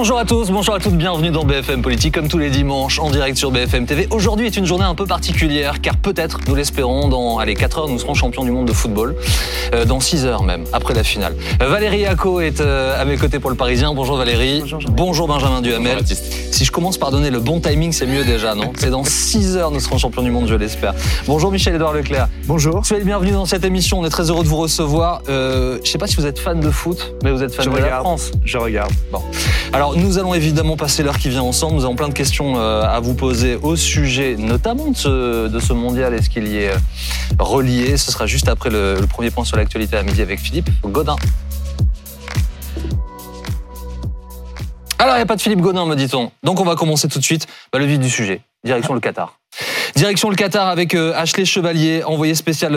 Bonjour à tous, bonjour à toutes, bienvenue dans BFM Politique comme tous les dimanches en direct sur BFM TV. Aujourd'hui est une journée un peu particulière car peut-être, nous l'espérons, dans allez, 4 heures nous serons champions du monde de football, euh, dans 6 heures même, après la finale. Euh, Valérie Acco est euh, à mes côtés pour le Parisien. Bonjour Valérie. Bonjour, bonjour Benjamin Duhamel. si je commence par donner le bon timing, c'est mieux déjà, non? C'est dans 6 heures nous serons champions du monde, je l'espère. Bonjour Michel-Édouard Leclerc. Bonjour. Soyez le bienvenu dans cette émission, on est très heureux de vous recevoir. Euh, je sais pas si vous êtes fan de foot, mais vous êtes fan Je de regarde. la France. Je regarde. Bon. Alors, nous allons évidemment passer l'heure qui vient ensemble. Nous avons plein de questions euh, à vous poser au sujet, notamment de ce, de ce mondial et ce qu'il y est euh, relié? Ce sera juste après le, premier point sur l'actualité à midi avec Philippe Godin. Alors, il n'y a pas de Philippe Godin, me dit-on. Donc, on va commencer tout de suite bah, le vif du sujet. Direction le Qatar. Direction le Qatar avec euh, Ashley Chevalier, envoyé spécial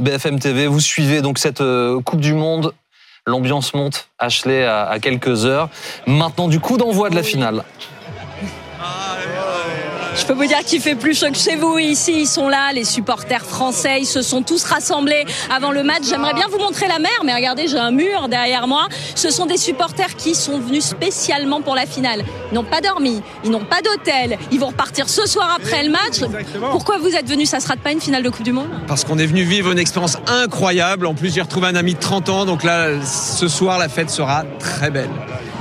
BFM TV. Vous suivez donc cette Coupe du Monde. L'ambiance monte, Ashley, à, à quelques heures. Maintenant, du coup d'envoi de la finale. Je peux vous dire qu'il fait plus chaud que chez vous. Ici, ils sont là, les supporters français. Ils se sont tous rassemblés avant le match. J'aimerais bien vous montrer la mer, mais regardez, j'ai un mur derrière moi. Ce sont des supporters qui sont venus spécialement pour la finale. Ils n'ont pas dormi, ils n'ont pas d'hôtel. Ils vont repartir ce soir après le match. Pourquoi vous êtes venus? Ça sera pas une finale de Coupe du Monde? Parce qu'on est venu vivre une expérience incroyable. En plus, j'ai retrouvé un ami de 30 ans. Donc là, ce soir, la fête sera très belle.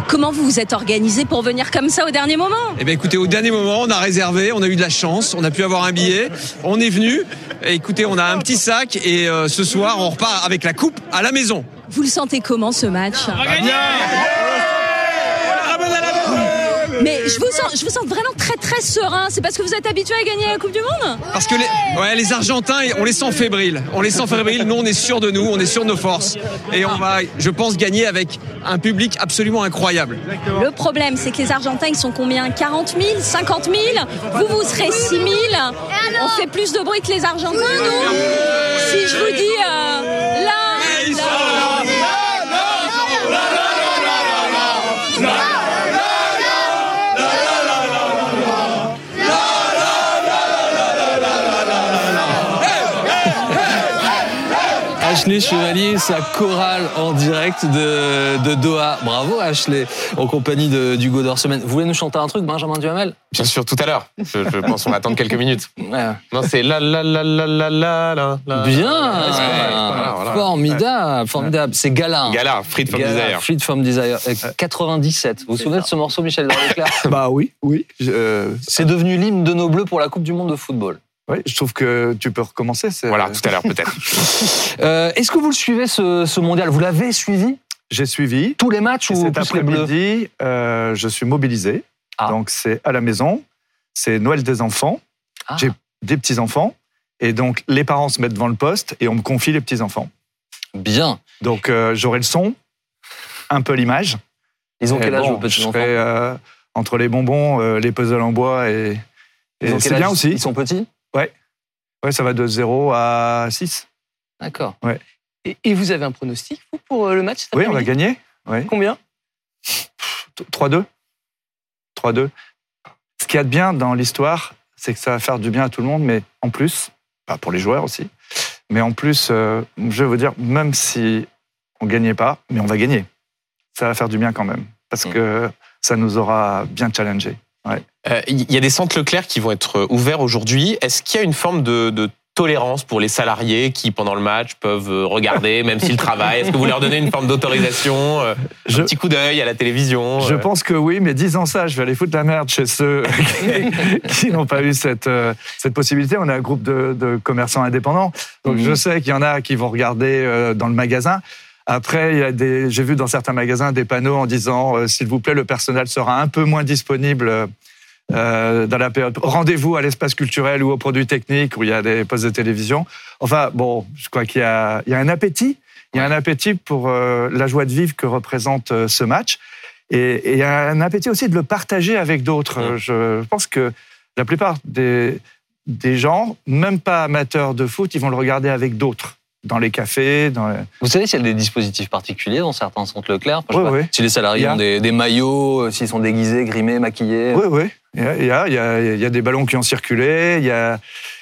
Comment vous vous êtes organisé pour venir comme ça au dernier moment? Eh bien, écoutez, au dernier moment, on a réservé, on a eu de la chance, on a pu avoir un billet. On est venu. Écoutez, on a un petit sac et euh, ce soir, on repart avec la coupe à la maison. Vous le sentez comment ce match? Mais je vous sens, je vous sens vraiment très très serein. C'est parce que vous êtes habitué à gagner la Coupe du Monde Parce que les, ouais, les Argentins, on les sent fébriles. On les sent fébriles. Nous, on est sûr de nous, on est sûr de nos forces. Et on va, je pense, gagner avec un public absolument incroyable. Le problème, c'est que les Argentins, ils sont combien? 40 000 50 000 Vous, vous serez 6 000 On fait plus de bruit que les Argentins, nous? Si je vous dis euh, là, Ashley Chevalier, sa chorale en direct de, de Doha. Bravo Ashley, en compagnie Godard Semaine. Vous voulez nous chanter un truc, Benjamin Duhamel? Bien sûr, tout à l'heure. Je, je pense qu'on va attendre quelques minutes. Ouais. Non, c'est la la la la la la la. Bien, Ouais. Voilà, voilà. formidable, formidable. C'est Gala. Gala, Freed from Gala, Desire. Freed from Desire. Euh, 97. Vous vous souvenez de ce morceau, Michel Leclerc Bah oui, oui. Euh, C'est devenu l'hymne de nos bleus pour la Coupe du Monde de football. Oui, je trouve que tu peux recommencer. c'est- Voilà, tout à l'heure peut-être. Euh, Est-ce que vous le suivez ce, ce mondial? Vous l'avez suivi? J'ai suivi. tous les matchs ou cet après-midi, euh, je suis mobilisé. Ah. Donc c'est à la maison. C'est Noël des enfants. Ah. J'ai des petits enfants. Et donc les parents se mettent devant le poste et on me confie les petits enfants. Bien. Donc euh, j'aurai le son, un peu l'image. Ils ont Et quel âge, bon, vos petits je enfants serai, euh, entre les bonbons, euh, les puzzles en bois et, Ils et c'est bien aussi. Ils sont petits? Ouais, ça va de 0 à 6. D'accord. Et, et vous avez un pronostic, vous, pour euh, le match Oui, on va gagner. Oui. Combien 3-2. 3-2. Ce qu'il y a de bien dans l'histoire, c'est que ça va faire du bien à tout le monde, mais en plus, pas pour les joueurs aussi, mais en plus, euh, je veux dire, même si on gagnait pas, mais on va gagner. Ça va faire du bien quand même, parce Mm. que ça nous aura bien challengé. Euh, Il y a des centres Leclerc qui vont être ouverts aujourd'hui. Est-ce qu'il y a une forme de, de tolérance pour les salariés qui, pendant le match, peuvent euh, regarder, même s'ils travaillent? Est-ce que vous leur donnez une forme d'autorisation euh, Je- Un petit coup d'œil à la télévision Je euh, pense que oui, mais disant ça, je vais aller foutre la merde chez ceux qui, qui n'ont pas eu cette, euh, cette possibilité. On est un groupe de, de commerçants indépendants, donc Mhm. je sais qu'il y en a qui vont regarder euh, dans le magasin. Après, il y a des, j'ai vu dans certains magasins des panneaux en disant, euh, s'il vous plaît, le personnel sera un peu moins disponible euh, dans la période. Rendez-vous à l'espace culturel ou aux produits techniques où il y a des postes de télévision. Enfin, bon, je crois qu'il y a, il y a un appétit. Il y a un appétit pour euh, la joie de vivre que représente euh, ce match. Et, et il y a un appétit aussi de le partager avec d'autres. Mm. Je pense que la plupart des, des gens, même pas amateurs de foot, ils vont le regarder avec d'autres. Dans les cafés, dans les... Vous savez s'il y a des dispositifs particuliers dans certains centres Leclerc? Oui, oui. Si les salariés a- ont des, des maillots, euh, s'ils sont déguisés, grimés, maquillés. Oui, oui. Il y a, il y a, il y a- des ballons qui ont circulé, il y a,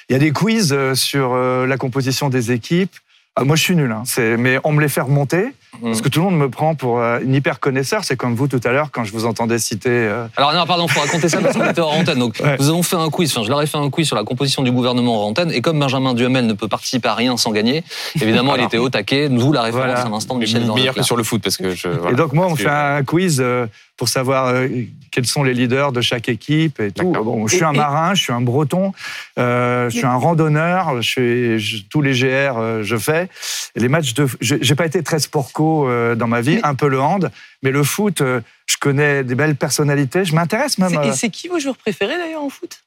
il y a des quiz euh, sur euh, la composition des équipes. Ah, moi, je suis nul, hein. Mais on me les fait remonter. Parce que tout le monde me prend pour euh, une hyper connaisseur. C'est comme vous tout à l'heure, quand je vous entendais citer... euh, Alors non, pardon, faut raconter ça parce qu'on était hors antenne. Donc Ouais. nous avons fait un quiz. Enfin, je leur ai fait un quiz sur la composition du gouvernement hors antenne. Et comme Benjamin Duhamel ne peut participer à rien sans gagner, évidemment, il Alors. était au taquet. Nous la référence Voilà. à l'instant Michel meilleur que sur le foot parce que je. voilà. Et donc, moi, on fait que- un quiz euh, pour savoir euh, quels sont les leaders de chaque équipe et tout. Bon, je suis un marin, je suis un breton, euh, je suis un randonneur, je suis, je- tous les GR, je fais. Et les matchs de. je- J'ai pas été très sportco euh, dans ma vie, Mais- un peu le hand, mais le foot, euh, je connais des belles personnalités. Je m'intéresse même. C'est- euh, Et c'est qui vos joueurs préférés d'ailleurs en foot?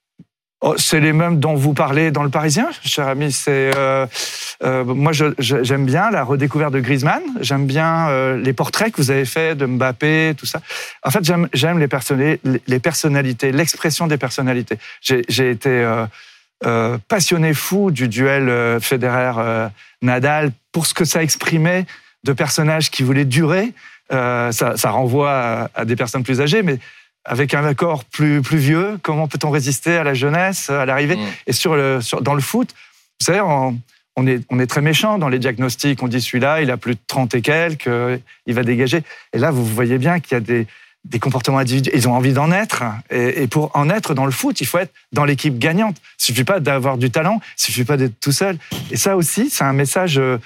Oh, c'est les mêmes dont vous parlez dans le Parisien, cher ami. C'est euh, euh, moi, j'aime bien la redécouverte de Griezmann. J'aime bien euh, les portraits que vous avez faits de Mbappé, tout ça. En fait, j'aime les, personnali- les personnalités, l'expression des personnalités. J'ai été passionné fou du duel Federer-Nadal pour ce que ça exprimait de personnages qui voulaient durer. Euh, ça, ça renvoie à, à des personnes plus âgées, mais avec un accord plus, plus vieux, comment peut-on résister à la jeunesse, à l'arrivée Mm. Et sur le, sur- dans le foot, vous savez, on, on est, on est très méchant dans les diagnostics. On dit celui-là, il a plus de 30 et quelques, il va dégager. Et là, vous voyez bien qu'il y a des, des comportements individuels. Ils ont envie d'en être. Et, et pour en être dans le foot, il faut être dans l'équipe gagnante. Il suffit pas d'avoir du talent, il suffit pas d'être tout seul. Et ça aussi, c'est un message euh,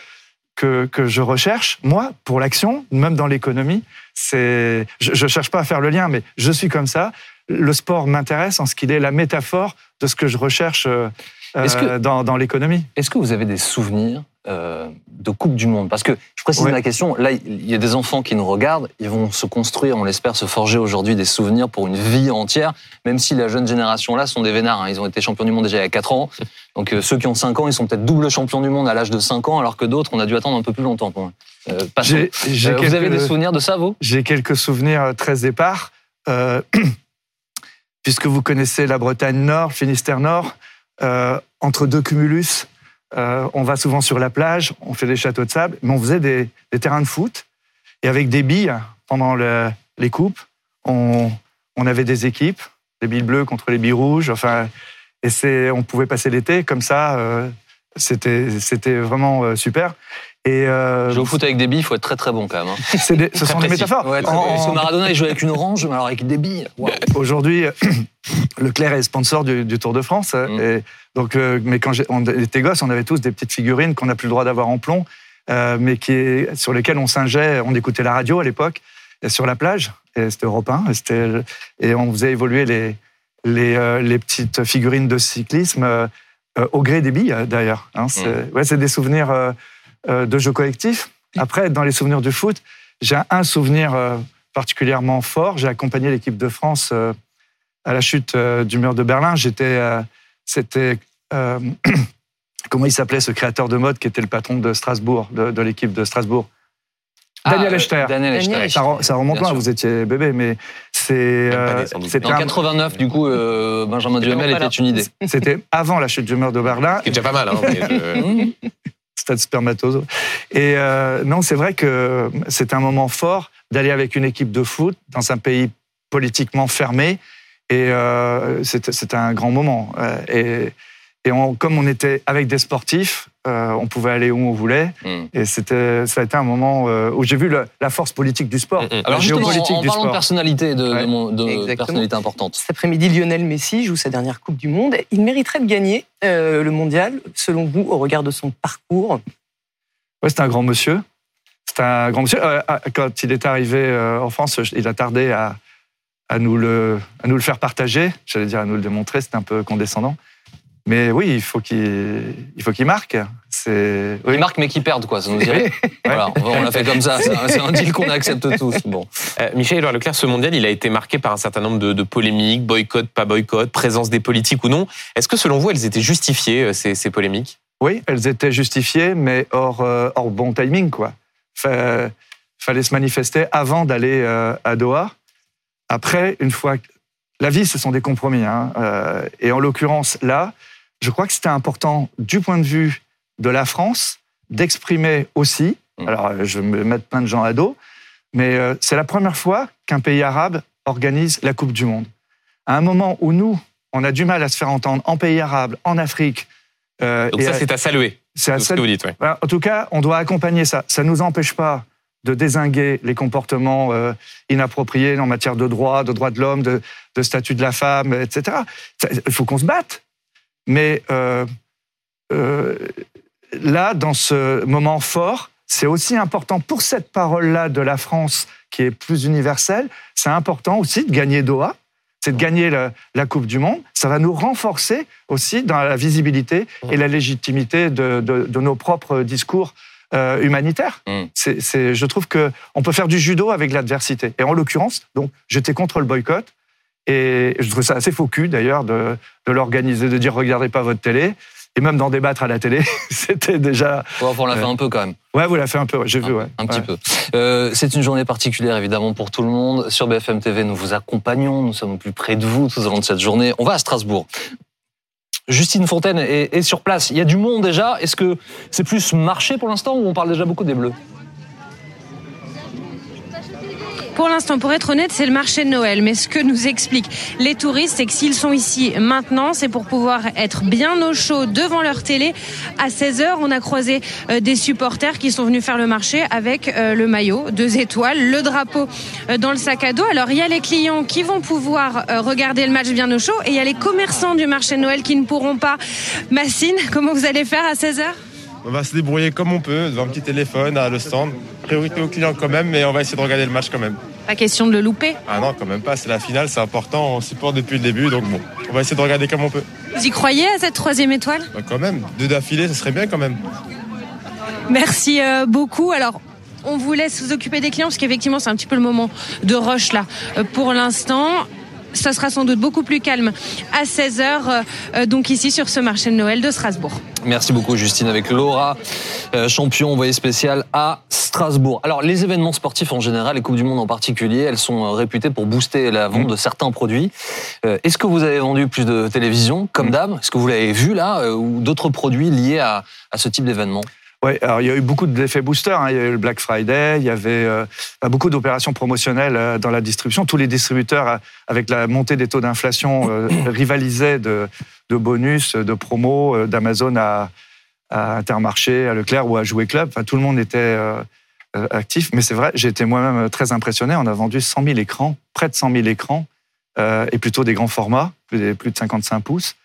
que, je recherche, moi, pour l'action, même dans l'économie. C'est, je, je cherche pas à faire le lien, mais je suis comme ça. Le sport m'intéresse en ce qu'il est la métaphore de ce que je recherche euh, que- euh, dans, dans l'économie. Est-ce que vous avez des souvenirs euh, de Coupe du Monde? Parce que je précise Ouais. ma question. Là, il y a des enfants qui nous regardent. Ils vont se construire, on l'espère, se forger aujourd'hui des souvenirs pour une vie entière. Même si la jeune génération là sont des vénards. hein. Ils ont été champions du monde déjà il y a 4 ans. Donc euh, ceux qui ont 5 ans, ils sont peut-être double champions du monde à l'âge de 5 ans, alors que d'autres, on a dû attendre un peu plus longtemps. Pour. Euh, j'ai Euh, Vous quelques- avez des souvenirs de ça, vous? J'ai quelques souvenirs très épars. Euh, puisque vous connaissez la Bretagne Nord, Finistère Nord, entre deux cumulus, euh, on va souvent sur la plage, on fait des châteaux de sable, mais on faisait des, terrains de foot. Et avec des billes, pendant le- les coupes, on, avait des équipes, les billes bleues contre les billes rouges. Enfin, et on pouvait passer l'été comme ça. euh, c'était, c'était vraiment euh, super. Et euh, Jouer au foot avec des billes, il faut être très très bon quand même. hein. c'est des- ce sont des métaphores. Ouais, En- parce que Maradona, il jouait avec une orange, mais alors avec des billes. Aujourd'hui, Leclerc est sponsor du, du Tour de France. Mm. Et donc, euh, mais quand j'ai- on était gosses, on avait tous des petites figurines qu'on n'a plus le droit d'avoir en plomb, euh, mais qui, sur lesquelles on singeait, on écoutait la radio à l'époque, sur la plage. Et c'était Europe 1, et, c'était- et on faisait évoluer les, les, les petites figurines de cyclisme euh, euh, au gré des billes, d'ailleurs. hein. c'est ouais, c'est des souvenirs euh, euh, de jeux collectifs. Après, dans les souvenirs du foot, j'ai un souvenir euh, particulièrement fort. J'ai accompagné l'équipe de France euh, à la chute euh, du mur de Berlin. J'étais, euh, c'était euh, comment il s'appelait ce créateur de mode qui était le patron de Strasbourg, de, de l'équipe de Strasbourg? Daniel Ah, euh, Echter. Daniel Echter. Daniel Ça, ça remonte loin, vous étiez bébé, mais c'est, euh, En un- 89, du coup, euh, Benjamin Duhamel était une idée. c'était avant la chute du mur de Berlin. Ce qui est déjà pas mal. Hein, mais je- stade spermatose. Et euh, non, c'est vrai que c'est un moment fort d'aller avec une équipe de foot dans un pays politiquement fermé. Et euh, c'est c'est un grand moment. Et, et on- comme on était avec des sportifs, euh, on pouvait aller où on voulait. Mm. Et c'était, ça a été un moment euh, où j'ai vu le- la force politique du sport. Mm, mm. la Alors justement, en, géopolitique en du parlant de sport. personnalité, de, mon- de personnalité importante. Cet après-midi, Lionel Messi joue sa dernière Coupe du Monde. Il mériterait de gagner euh, le mondial, selon vous, au regard de son parcours? Ouais, c'est un grand monsieur. C'est un grand monsieur. Euh, ah, quand il est arrivé euh, en France, il a tardé à, à, nous le, à nous le faire partager. J'allais dire à nous le démontrer, c'était un peu condescendant. Mais oui, il faut qu'il il faut qu'il marque. C'est oui. Ils marquent mais qui perdent, quoi, ça nous dirait. Voilà, on on l'a fait comme ça. C'est un, deal qu'on accepte tous. Bon. Euh, Michel Édouard Leclerc, ce mondial, il a été marqué par un certain nombre de, de polémiques, boycott, pas boycott, présence des politiques ou non. Est-ce que selon vous, elles étaient justifiées, euh, ces, ces polémiques? Oui, elles étaient justifiées, mais hors, euh, hors bon timing, quoi. Fa- fallait se manifester avant d'aller euh, à Doha. Après, une fois, la vie, ce sont des compromis, hein. Euh, et en l'occurrence là, je crois que c'était important du point de vue de la France d'exprimer aussi. Mm. Alors, euh, je vais me mettre plein de gens à dos, mais euh, c'est la première fois qu'un pays arabe organise la Coupe du Monde. À un moment où nous, on a du mal à se faire entendre en pays arabe, en Afrique. euh, Donc et ça, c'est à saluer, c'est à tout ce celle- que vous dites. ouais. voilà, en tout cas, on doit accompagner ça. Ça ne nous empêche pas de désinguer les comportements euh, inappropriés en matière de droits, de droits de l'homme, de, de statut de la femme, etc. Il faut qu'on se batte. Mais euh, euh, là, dans ce moment fort, c'est aussi important pour cette parole-là de la France qui est plus universelle, c'est important aussi de gagner Doha, c'est de gagner la, la Coupe du Monde. Ça va nous renforcer aussi dans la visibilité et la légitimité de, de- de nos propres discours euh, humanitaires. Mm. C'est- je trouve que on peut faire du judo avec l'adversité. Et en l'occurrence, donc, j'étais contre le boycott. Et je trouve ça assez faux cul d'ailleurs de, de l'organiser, de dire regardez pas votre télé. Et même d'en débattre à la télé, c'était déjà. Ouais, on l'a fait un peu quand même. Ouais, vous l'avez fait un peu, j'ai vu, ouais. Un petit Ouais. peu. Euh, c'est une journée particulière évidemment pour tout le monde. Sur BFM TV, nous vous accompagnons, nous sommes plus près de vous tout au long de cette journée. On va à Strasbourg. Justine Fontaine est, est sur place. Il y a du monde déjà. Est-ce que c'est plus marché pour l'instant ou on parle déjà beaucoup des Bleus? Pour l'instant, pour être honnête, c'est le marché de Noël. Mais ce que nous expliquent les touristes, c'est que s'ils sont ici maintenant, c'est pour pouvoir être bien au chaud devant leur télé. À 16h, on a croisé euh, des supporters qui sont venus faire le marché avec euh, le maillot, deux étoiles, le drapeau euh, dans le sac à dos. Alors, il y a les clients qui vont pouvoir regarder le match bien au chaud et il y a les commerçants du marché de Noël qui ne pourront pas. Massine, comment vous allez faire à 16h On va se débrouiller comme on peut, devant un petit téléphone, à le stand. Priorité aux clients quand même, mais on va essayer de regarder le match quand même. Pas question de le louper. Ah non, quand même pas, c'est la finale, c'est important, on supporte depuis le début, donc bon, on va essayer de regarder comme on peut. Vous y croyez à cette troisième étoile? Bah, quand même, deux d'affilée, ça serait bien quand même. Merci euh, beaucoup. Alors, on vous laisse vous occuper des clients parce qu'effectivement, c'est un petit peu le moment de rush là. Euh, pour l'instant, ça sera sans doute beaucoup plus calme à 16h, donc ici sur ce marché de Noël de Strasbourg. Merci beaucoup Justine avec Laura, euh, champion envoyé spécial à Strasbourg. Alors les événements sportifs en général, les Coupes du Monde en particulier, elles sont euh, réputées pour booster la vente de certains produits. Euh, Est-ce que vous avez vendu plus de télévision comme d'hab? Est-ce que vous l'avez vu là euh, ou d'autres produits liés à, à ce type d'événement? Ouais, alors il y a eu beaucoup d'effets boosters. hein. Il y a eu le Black Friday, il y avait euh, bah, beaucoup d'opérations promotionnelles euh, dans la distribution. Tous les distributeurs, euh, avec la montée des taux d'inflation, rivalisaient de, bonus, de promos, d'Amazon à, Intermarché, à Leclerc ou à Jouet Club. Enfin, tout le monde était actif. Mais c'est vrai, j'ai été moi-même très impressionné. On a vendu 100 000 écrans, près de 100 000 écrans, et plutôt des grands formats, plus de 55 pouces.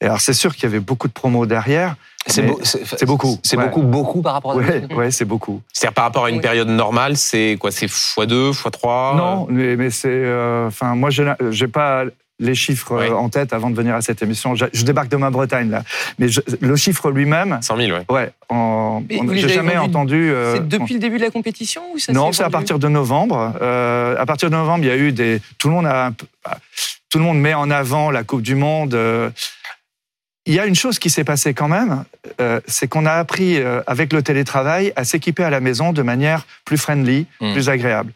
Et alors c'est sûr qu'il y avait beaucoup de promos derrière. C'est Mais beau- c'est beaucoup, C'est ouais. beaucoup, beaucoup par rapport à Ouais, ouais, c'est beaucoup. C'est-à-dire par rapport à une Oui. période normale, c'est quoi C'est x2, x3 Non, mais, mais c'est. euh, Enfin, moi, je n'ai pas les chiffres euh, en tête avant de venir à cette émission. Je, je débarque de ma Bretagne, là. Mais je- le chiffre lui-même, 100 000, ouais. ouais, en, Mais on- vous les j'ai avez jamais entendu. euh, C'est depuis le début de la compétition ou ça non, c'est à partir de novembre. Euh, à partir de novembre, il y a eu des. Tout le monde a. Tout le monde met en avant la Coupe du Monde. Il y a une chose qui s'est passée quand même, euh, c'est qu'on a appris euh, avec le télétravail à s'équiper à la maison de manière plus friendly, Mm. plus agréable.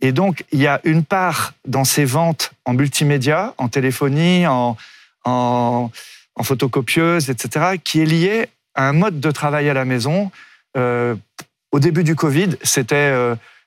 Et donc, il y a une part dans ces ventes en multimédia, en téléphonie, en, en, en photocopieuse, etc., qui est liée à un mode de travail à la maison. Euh, au début du Covid, c'était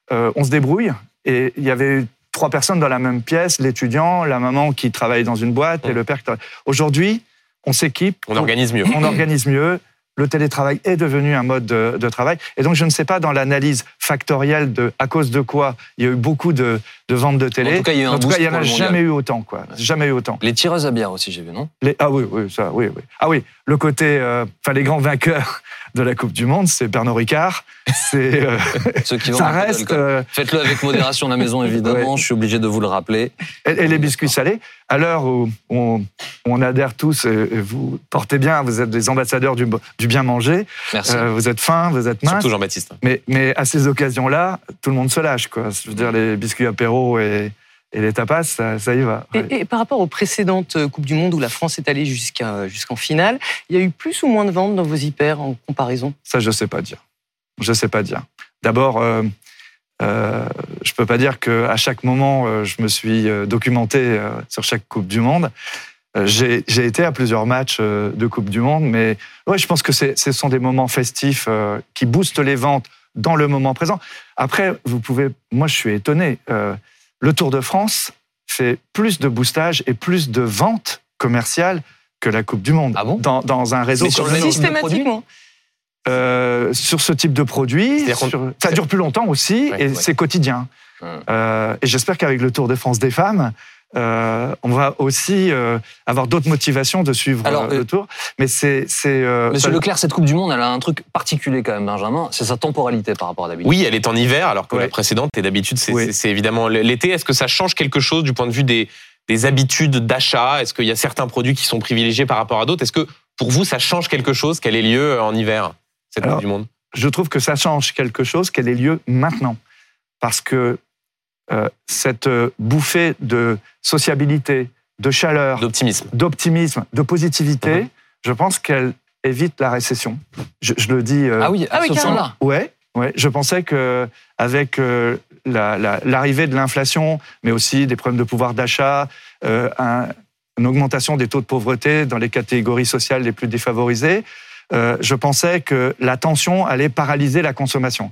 on se débrouille, et il y avait trois personnes dans la même pièce, l'étudiant, la maman qui travaillait dans une boîte et Mm. le père qui travaille. Aujourd'hui, on s'équipe, On organise mieux. on organise mieux. Le télétravail est devenu un mode de, de travail. Et donc, je ne sais pas dans l'analyse factorielle de à cause de quoi il y a eu beaucoup de, de ventes de télé. En tout cas, il y En tout cas, boost il n'y en pour a mondial. jamais eu autant, quoi. Jamais eu autant. Les tireuses à bière aussi, j'ai vu, non? Les- ah oui, oui, ça, oui, oui. Ah oui, le côté, euh, enfin, les grands vainqueurs de la Coupe du Monde, c'est Pernod Ricard. C'est, euh, Ceux qui ça reste. euh, Faites-le avec modération à la maison, évidemment. Ouais. Je suis obligé de vous le rappeler. et, et les biscuits salés. À l'heure où on, adhère tous, et et vous portez bien, vous êtes des ambassadeurs du, du bien manger, Merci. euh, vous êtes fins, vous êtes minces. Surtout Jean-Baptiste. Mais, mais à ces occasions-là, tout le monde se lâche. Quoi. Je veux dire, les biscuits apéro et, et les tapas, ça, ça y va. Ouais. Et, et par rapport aux précédentes euh, Coupes du Monde où la France est allée jusqu'à, jusqu'en finale, il y a eu plus ou moins de ventes dans vos hyper en comparaison? Ça, je sais pas dire. Je sais pas dire. D'abord, euh, euh, je peux pas dire que à chaque moment, je me suis documenté sur chaque Coupe du Monde. J'ai j'ai été à plusieurs matchs de Coupe du Monde, mais ouais, je pense que c'est- ce sont des moments festifs qui boostent les ventes dans le moment présent. Après, vous pouvez. Moi, je suis étonné. Euh, le Tour de France fait plus de boostage et plus de ventes commerciales que la Coupe du Monde Ah bon? Dans, dans un réseau Mais sur le Systématiquement. Euh, sur ce type de produit. C'est-à-dire qu'on- sur- Ça dure plus longtemps aussi Ouais, et ouais. c'est quotidien. Hum. Euh, et j'espère qu'avec le Tour de France des femmes, euh, on va aussi euh, avoir d'autres motivations de suivre Alors, euh, le Tour. Mais c'est. c'est, euh, Monsieur ça- Leclerc, cette Coupe du Monde, elle a un truc particulier quand même, Benjamin. C'est sa temporalité par rapport à d'habitude. Oui, elle est en hiver, alors que Ouais. la précédente, et d'habitude, c'est Oui. c'est- c'est évidemment l'été. Est-ce que ça change quelque chose du point de vue des, des habitudes d'achat? Est-ce qu'il y a certains produits qui sont privilégiés par rapport à d'autres? Est-ce que pour vous, ça change quelque chose qu'elle ait lieu en hiver, cette Alors, Coupe du Monde? je trouve que ça change quelque chose qu'elle ait lieu maintenant. Parce que euh, cette euh, bouffée de sociabilité, de chaleur, D'optimisme. d'optimisme, de positivité, Mhm. je pense qu'elle évite la récession. Je, je le dis. euh, Ah oui, à Ah oui. Ouais, ouais. Je pensais que avec euh, la- la- l'arrivée de l'inflation, mais aussi des problèmes de pouvoir d'achat, euh, un- une augmentation des taux de pauvreté dans les catégories sociales les plus défavorisées, euh, je pensais que la tension allait paralyser la consommation.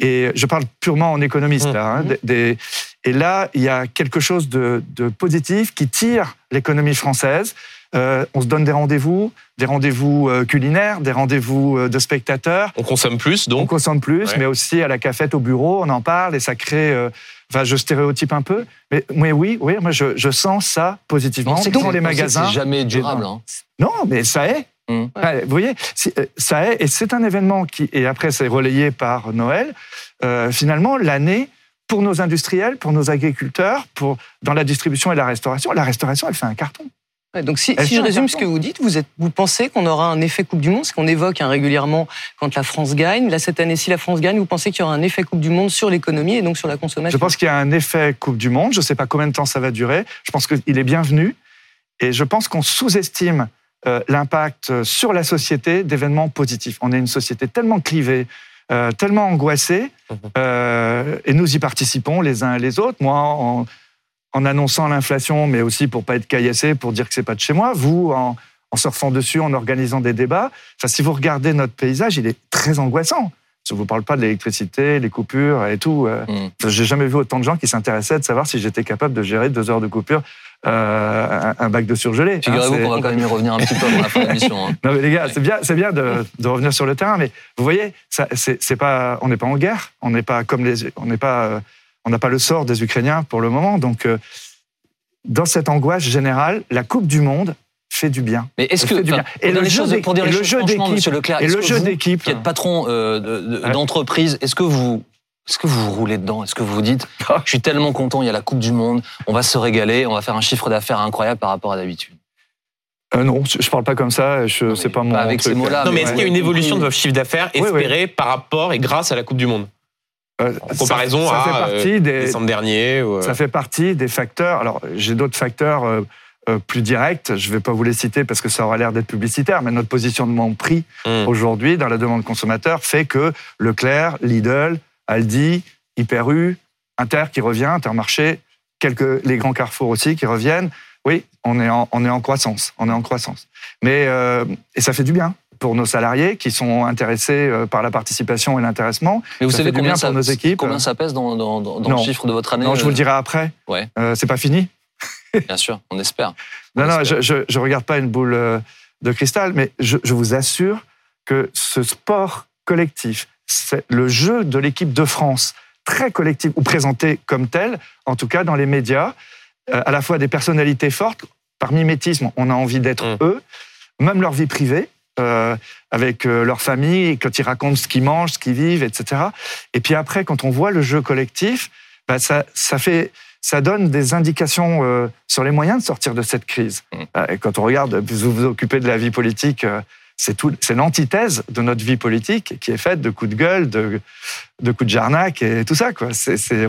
Et je parle purement en économiste Mmh. là. hein, des- des- et là, il y a quelque chose de, de positif qui tire l'économie française. Euh, on se donne des rendez-vous, des rendez-vous euh, culinaires, des rendez-vous euh, de spectateurs. On consomme plus, On donc consomme plus, Ouais. mais aussi à la cafette, au bureau, on en parle et ça crée. euh, Enfin, je stéréotype un peu, mais, mais oui, oui, moi je, je sens ça positivement On dans c'est- les on magasins. C'est jamais durable. hein. Non, mais ça est. Mm. Ouais, vous voyez, c'est- euh, ça est, et c'est un événement qui, et après c'est relayé par Noël. euh, finalement, l'année pour nos industriels, pour nos agriculteurs, pour dans la distribution et la restauration, la restauration, elle fait un carton. Ouais, donc si, je résume ce que vous dites, vous, êtes, vous pensez qu'on aura un effet Coupe du Monde, ce qu'on évoque hein, régulièrement quand la France gagne. Là, cette année, si la France gagne, vous pensez qu'il y aura un effet Coupe du Monde sur l'économie et donc sur la consommation? Je pense qu'il y a un effet Coupe du Monde. Je ne sais pas combien de temps ça va durer. Je pense qu'il est bienvenu. Et je pense qu'on sous-estime euh, l'impact sur la société d'événements positifs. On est une société tellement clivée, euh, tellement angoissée, Mhm. euh, et nous y participons les uns et les autres. Moi, en, en annonçant l'inflation, mais aussi pour pas être caillassé, pour dire que c'est pas de chez moi. Vous, en, en surfant dessus, en organisant des débats. Enfin, si vous regardez notre paysage, il est très angoissant. Je ne vous parle pas de l'électricité, les coupures et tout. euh, Mm. j'ai jamais vu autant de gens qui s'intéressaient de savoir si j'étais capable de gérer deux heures de coupure, euh, un, bac de surgelé. hein, Figurez-vous c'est- qu'on va quand même y revenir un petit peu avant la fin de l'émission. hein. non mais les gars, c'est bien, c'est bien de, de revenir sur le terrain, mais vous voyez, ça, c'est, c'est pas, on n'est pas en guerre, on n'est pas comme les, on n'est pas, euh, on n'a pas le sort des Ukrainiens pour le moment, donc euh, dans cette angoisse générale, la Coupe du Monde fait du bien. Mais est-ce que fait du bien. pour Et dire le les jeu d'équipe, et le jeu vous, d'équipe, qui êtes patron euh, de- de- Ouais. d'entreprise, est-ce que vous est-ce que vous vous roulez dedans? Est-ce que vous vous dites je suis tellement content, il y a la Coupe du Monde, on va se régaler, on va faire un chiffre d'affaires incroyable par rapport à d'habitude? Euh, non, je, parle pas comme ça, je, mais pas mon pas avec ces mots-là, Non, mais mais est-ce ouais. qu'il y a une évolution de votre chiffre d'affaires Oui, oui. espéré par rapport et grâce à la Coupe du Monde? Euh, En comparaison ça, ça fait à partie euh, des, décembre dernier ou, Ça fait partie des facteurs. Alors, j'ai d'autres facteurs euh, euh, plus directs. Je ne vais pas vous les citer parce que ça aura l'air d'être publicitaire, mais notre positionnement prix Hmm. aujourd'hui dans la demande consommateur fait que Leclerc, Lidl, Aldi, Hyper U, Inter qui revient, Intermarché, quelques, les grands carrefours aussi qui reviennent. Oui, on est en, on est en croissance. On est en croissance. Mais, euh, et ça fait du bien pour nos salariés qui sont intéressés euh, par la participation et l'intéressement. Mais vous Ça savez combien bien ça, pour nos équipes. combien ça pèse dans, le chiffre de votre année Non, je vous le euh, dirai après. Ouais. Euh, c'est pas fini. Bien sûr, on espère. Non, On non, espère. je, je, je regarde pas une boule de cristal, mais je, je vous assure que ce sport collectif, le jeu de l'équipe de France, très collectif, ou présenté comme tel, en tout cas dans les médias, euh, à la fois des personnalités fortes, par mimétisme, on a envie d'être Mm. eux, même leur vie privée. euh, avec euh, leur famille, quand ils racontent ce qu'ils mangent, ce qu'ils vivent, etc. Et puis après, quand on voit le jeu collectif, bah, ça, ça fait, ça donne des indications euh, sur les moyens de sortir de cette crise. Mm. Euh, Et quand on regarde, vous vous occupez de la vie politique, c'est l'antithèse de notre vie politique qui est faite de coups de gueule, de, de coups de jarnac et tout ça. Quoi.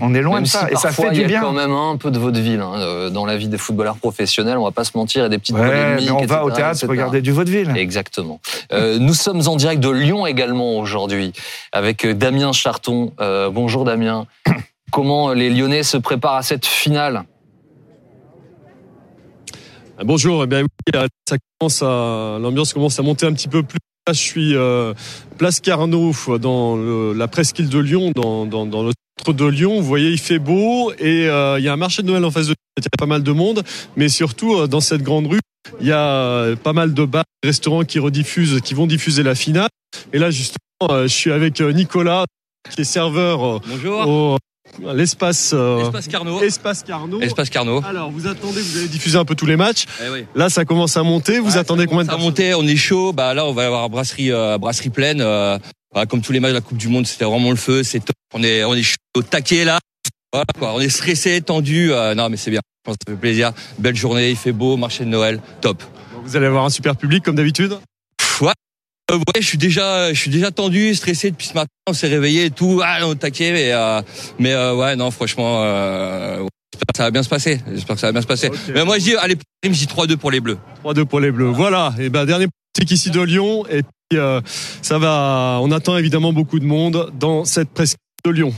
On est loin Même de ça et ça fait il y du a bien. quand même un peu de vaudeville hein, euh, dans la vie des footballeurs professionnels. On va pas se mentir, il y a des petites Ouais, polémiques, mais on va au théâtre etc.. regarder du vaudeville. Exactement. Euh, nous sommes en direct de Lyon également aujourd'hui avec euh, Damien Charton. Euh, bonjour Damien. Comment les Lyonnais se préparent à cette finale? Bonjour, eh bien, oui, euh, ça commence à, l'ambiance commence à monter un petit peu plus. Là, je suis euh, place Carnot dans le- la presqu'île de Lyon, dans, dans, dans le centre de Lyon. Vous voyez, il fait beau et euh, il y a un marché de Noël en face de il y a pas mal de monde, mais surtout euh, dans cette grande rue, il y a euh, pas mal de bars, de restaurants qui rediffusent, qui vont diffuser la finale. Et là, justement, euh, je suis avec euh, Nicolas, qui est serveur euh, Bonjour. au l'espace euh, Espace Carnot. Espace Carnot. Espace Carnot. Alors, vous attendez, vous allez diffuser un peu tous les matchs. Eh oui. Là, ça commence à monter. Vous attendez combien de Ça a personnes monté, on est chaud. Bah là, on va avoir brasserie, euh, brasserie pleine. euh, voilà, comme tous les matchs de la Coupe du Monde, c'était vraiment le feu. C'est top. On est, on est chaud au taquet là. Voilà quoi. On est stressé, tendu. non, mais c'est bien. Je pense que ça fait plaisir. Belle journée, il fait beau, marché de Noël, top. Vous allez avoir un super public comme d'habitude. Ouais. Euh, ouais, je suis déjà, je suis déjà tendu, stressé depuis ce matin. On s'est réveillé et tout, ah, on taquet, mais, euh, mais euh, ouais, non, franchement, j'espère que ça va bien se passer. J'espère que ça va bien se passer. Ok. Mais moi, je dis, allez, je dis 3-2 pour les Bleus. 3-2 pour les Bleus. Voilà. Et ben dernier politique ici de Lyon. Et puis ça va. On attend évidemment beaucoup de monde dans cette presqu'île de Lyon.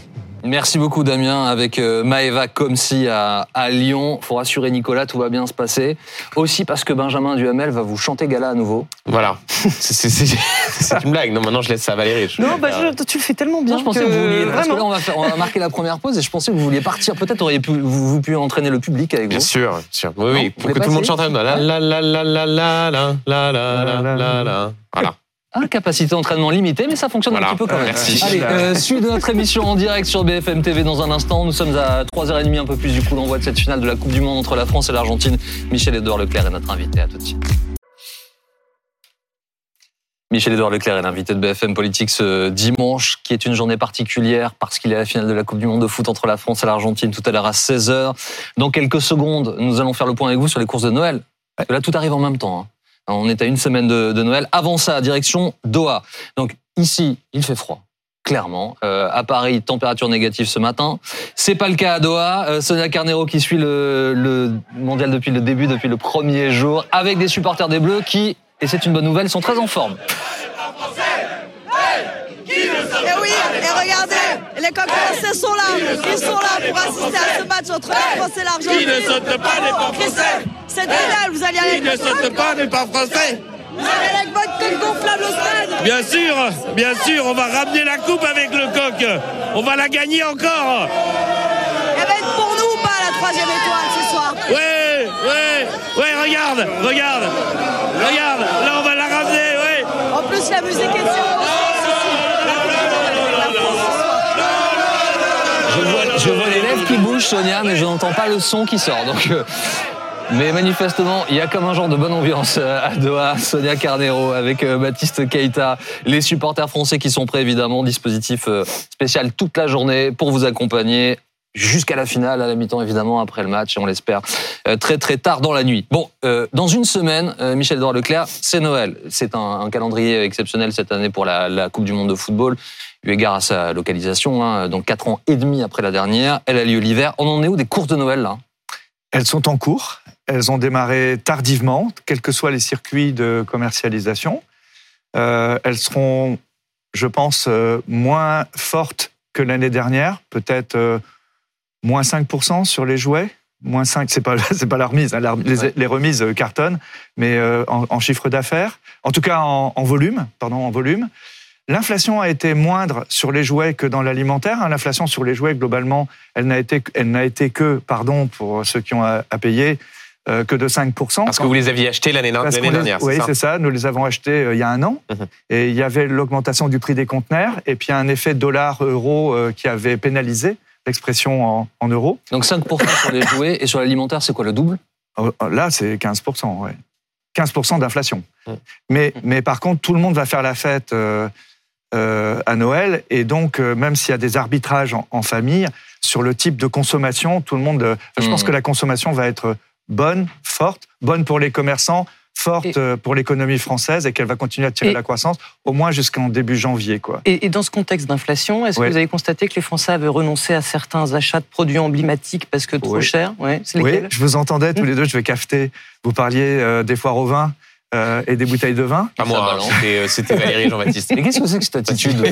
Merci beaucoup Damien avec euh, Maeva Comsi à, à Lyon. Faut rassurer Nicolas, tout va bien se passer. Aussi parce que Benjamin Duhamel va vous chanter gala à nouveau. Voilà. C'est- une blague. Non, maintenant je laisse ça à Valérie. Je- Non, bah, je- tu le fais tellement bien. Non, je pensais que, vous vouliez. Parce que vraiment. là, on va, faire- on va marquer la première pause et je pensais que vous vouliez partir. Peut-être auriez pu, vous, vous pu entraîner le public avec Bien vous. sûr, bien sûr. Oui, Non, oui. Pour que tout le monde chante. La la la la la la la la la la la la la. Voilà. Ah, capacité d'entraînement limitée, mais ça fonctionne Voilà. un petit peu quand même. Merci. Allez, euh, suite de notre émission en direct sur BFM TV dans un instant. Nous sommes à 3h30, un peu plus du coup l'envoi de cette finale de la Coupe du Monde entre la France et l'Argentine. Michel-Édouard Leclerc est notre invité. À tout de suite. Michel-Édouard Leclerc est l'invité de BFM Politique ce dimanche, qui est une journée particulière parce qu'il est à la finale de la Coupe du Monde de foot entre la France et l'Argentine tout à l'heure à 16h. Dans quelques secondes, nous allons faire le point avec vous sur les courses de Noël. Parce que là, tout arrive en même temps. hein. On est à une semaine de, Noël. Avant ça, direction Doha. Donc ici, il fait froid. Clairement, Euh, à Paris, température négative ce matin. C'est pas le cas à Doha. Euh, Sonia Carnero qui suit le, le mondial depuis le début, depuis le premier jour, avec des supporters des Bleus qui, et c'est une bonne nouvelle, sont très en forme. Et oui, et regardez, les français sont là. Ils sont là pour assister à ce match entre la France et l'Argentine. Qui ne saute pas n'est pas français. C'est génial, vous allez aller Qui ne saute pas n'est pas français. Vous allez aller avec votre coq gonflable au stade. Bien sûr, bien sûr, on va ramener la coupe avec le coq. On va la gagner encore. Elle va être pour nous ou pas la troisième étoile ce soir? Ouais, ouais, ouais, regarde, regarde, regarde. Là, on va la ramener, ouais. En plus, la musique est sur Je vois, les lèvres qui bougent, Sonia, mais je n'entends pas le son qui sort. Donc, euh, mais manifestement, il y a comme un genre de bonne ambiance euh, à Doha. Sonia Carnero avec euh, Baptiste Keita, les supporters français qui sont prêts évidemment, dispositif euh, spécial toute la journée pour vous accompagner jusqu'à la finale, à la mi-temps évidemment, après le match, et on l'espère très très tard dans la nuit. Bon, euh, dans une semaine, euh, Michel Edouard Leclerc, c'est Noël. C'est un, calendrier exceptionnel cette année pour la Coupe du Monde de football, eu égard à sa localisation, hein, donc quatre ans et demi après la dernière. Elle a lieu l'hiver. On en est où des courses de Noël là? Elles sont en cours. Elles ont démarré tardivement, quels que soient les circuits de commercialisation. Euh, elles seront, je pense, euh, moins fortes que l'année dernière, peut-être euh, moins 5% sur les jouets. Moins 5, c'est pas c'est pas la remise, hein, la- les, les remises euh, cartonnent, mais en, en chiffre d'affaires, en tout cas en, en volume, pardon, en volume. L'inflation a été moindre sur les jouets que dans l'alimentaire. hein. L'inflation sur les jouets, globalement, elle n'a été, elle n'a été que, pardon pour ceux qui ont à, à payer, euh, que de 5%. Parce que vous les aviez achetés l'année dernière, Oui, c'est ça c'est ça. Nous les avons achetés euh, il y a un an. Mhm. Et il y avait l'augmentation du prix des conteneurs et puis un effet dollar-euro euh, qui avait pénalisé l'expression en, en euros. Donc 5% sur les jouets et sur l'alimentaire, c'est quoi le double? Euh, Là, c'est 15%. Ouais. 15% d'inflation. Mm. Mais, mais par contre, tout le monde va faire la fête euh, à Noël. Et donc, euh, même s'il y a des arbitrages en, en famille, sur le type de consommation, tout le monde. euh, je pense Mm. que la consommation va être bonne, forte, bonne pour les commerçants, forte Et- pour l'économie française et qu'elle va continuer à tirer Et- la croissance au moins jusqu'en début janvier. Quoi. Et, et dans ce contexte d'inflation, est-ce que vous avez constaté que les Français avaient renoncé à certains achats de produits emblématiques parce que trop Oui. cher ouais, Oui, je vous entendais tous les deux, je vais cafeter. Vous parliez des foires au vin euh, et des bouteilles de vin. Pas moi, hein, c'était, euh, c'était Valérie et Jean-Baptiste. Mais qu'est-ce que c'est que cette attitude de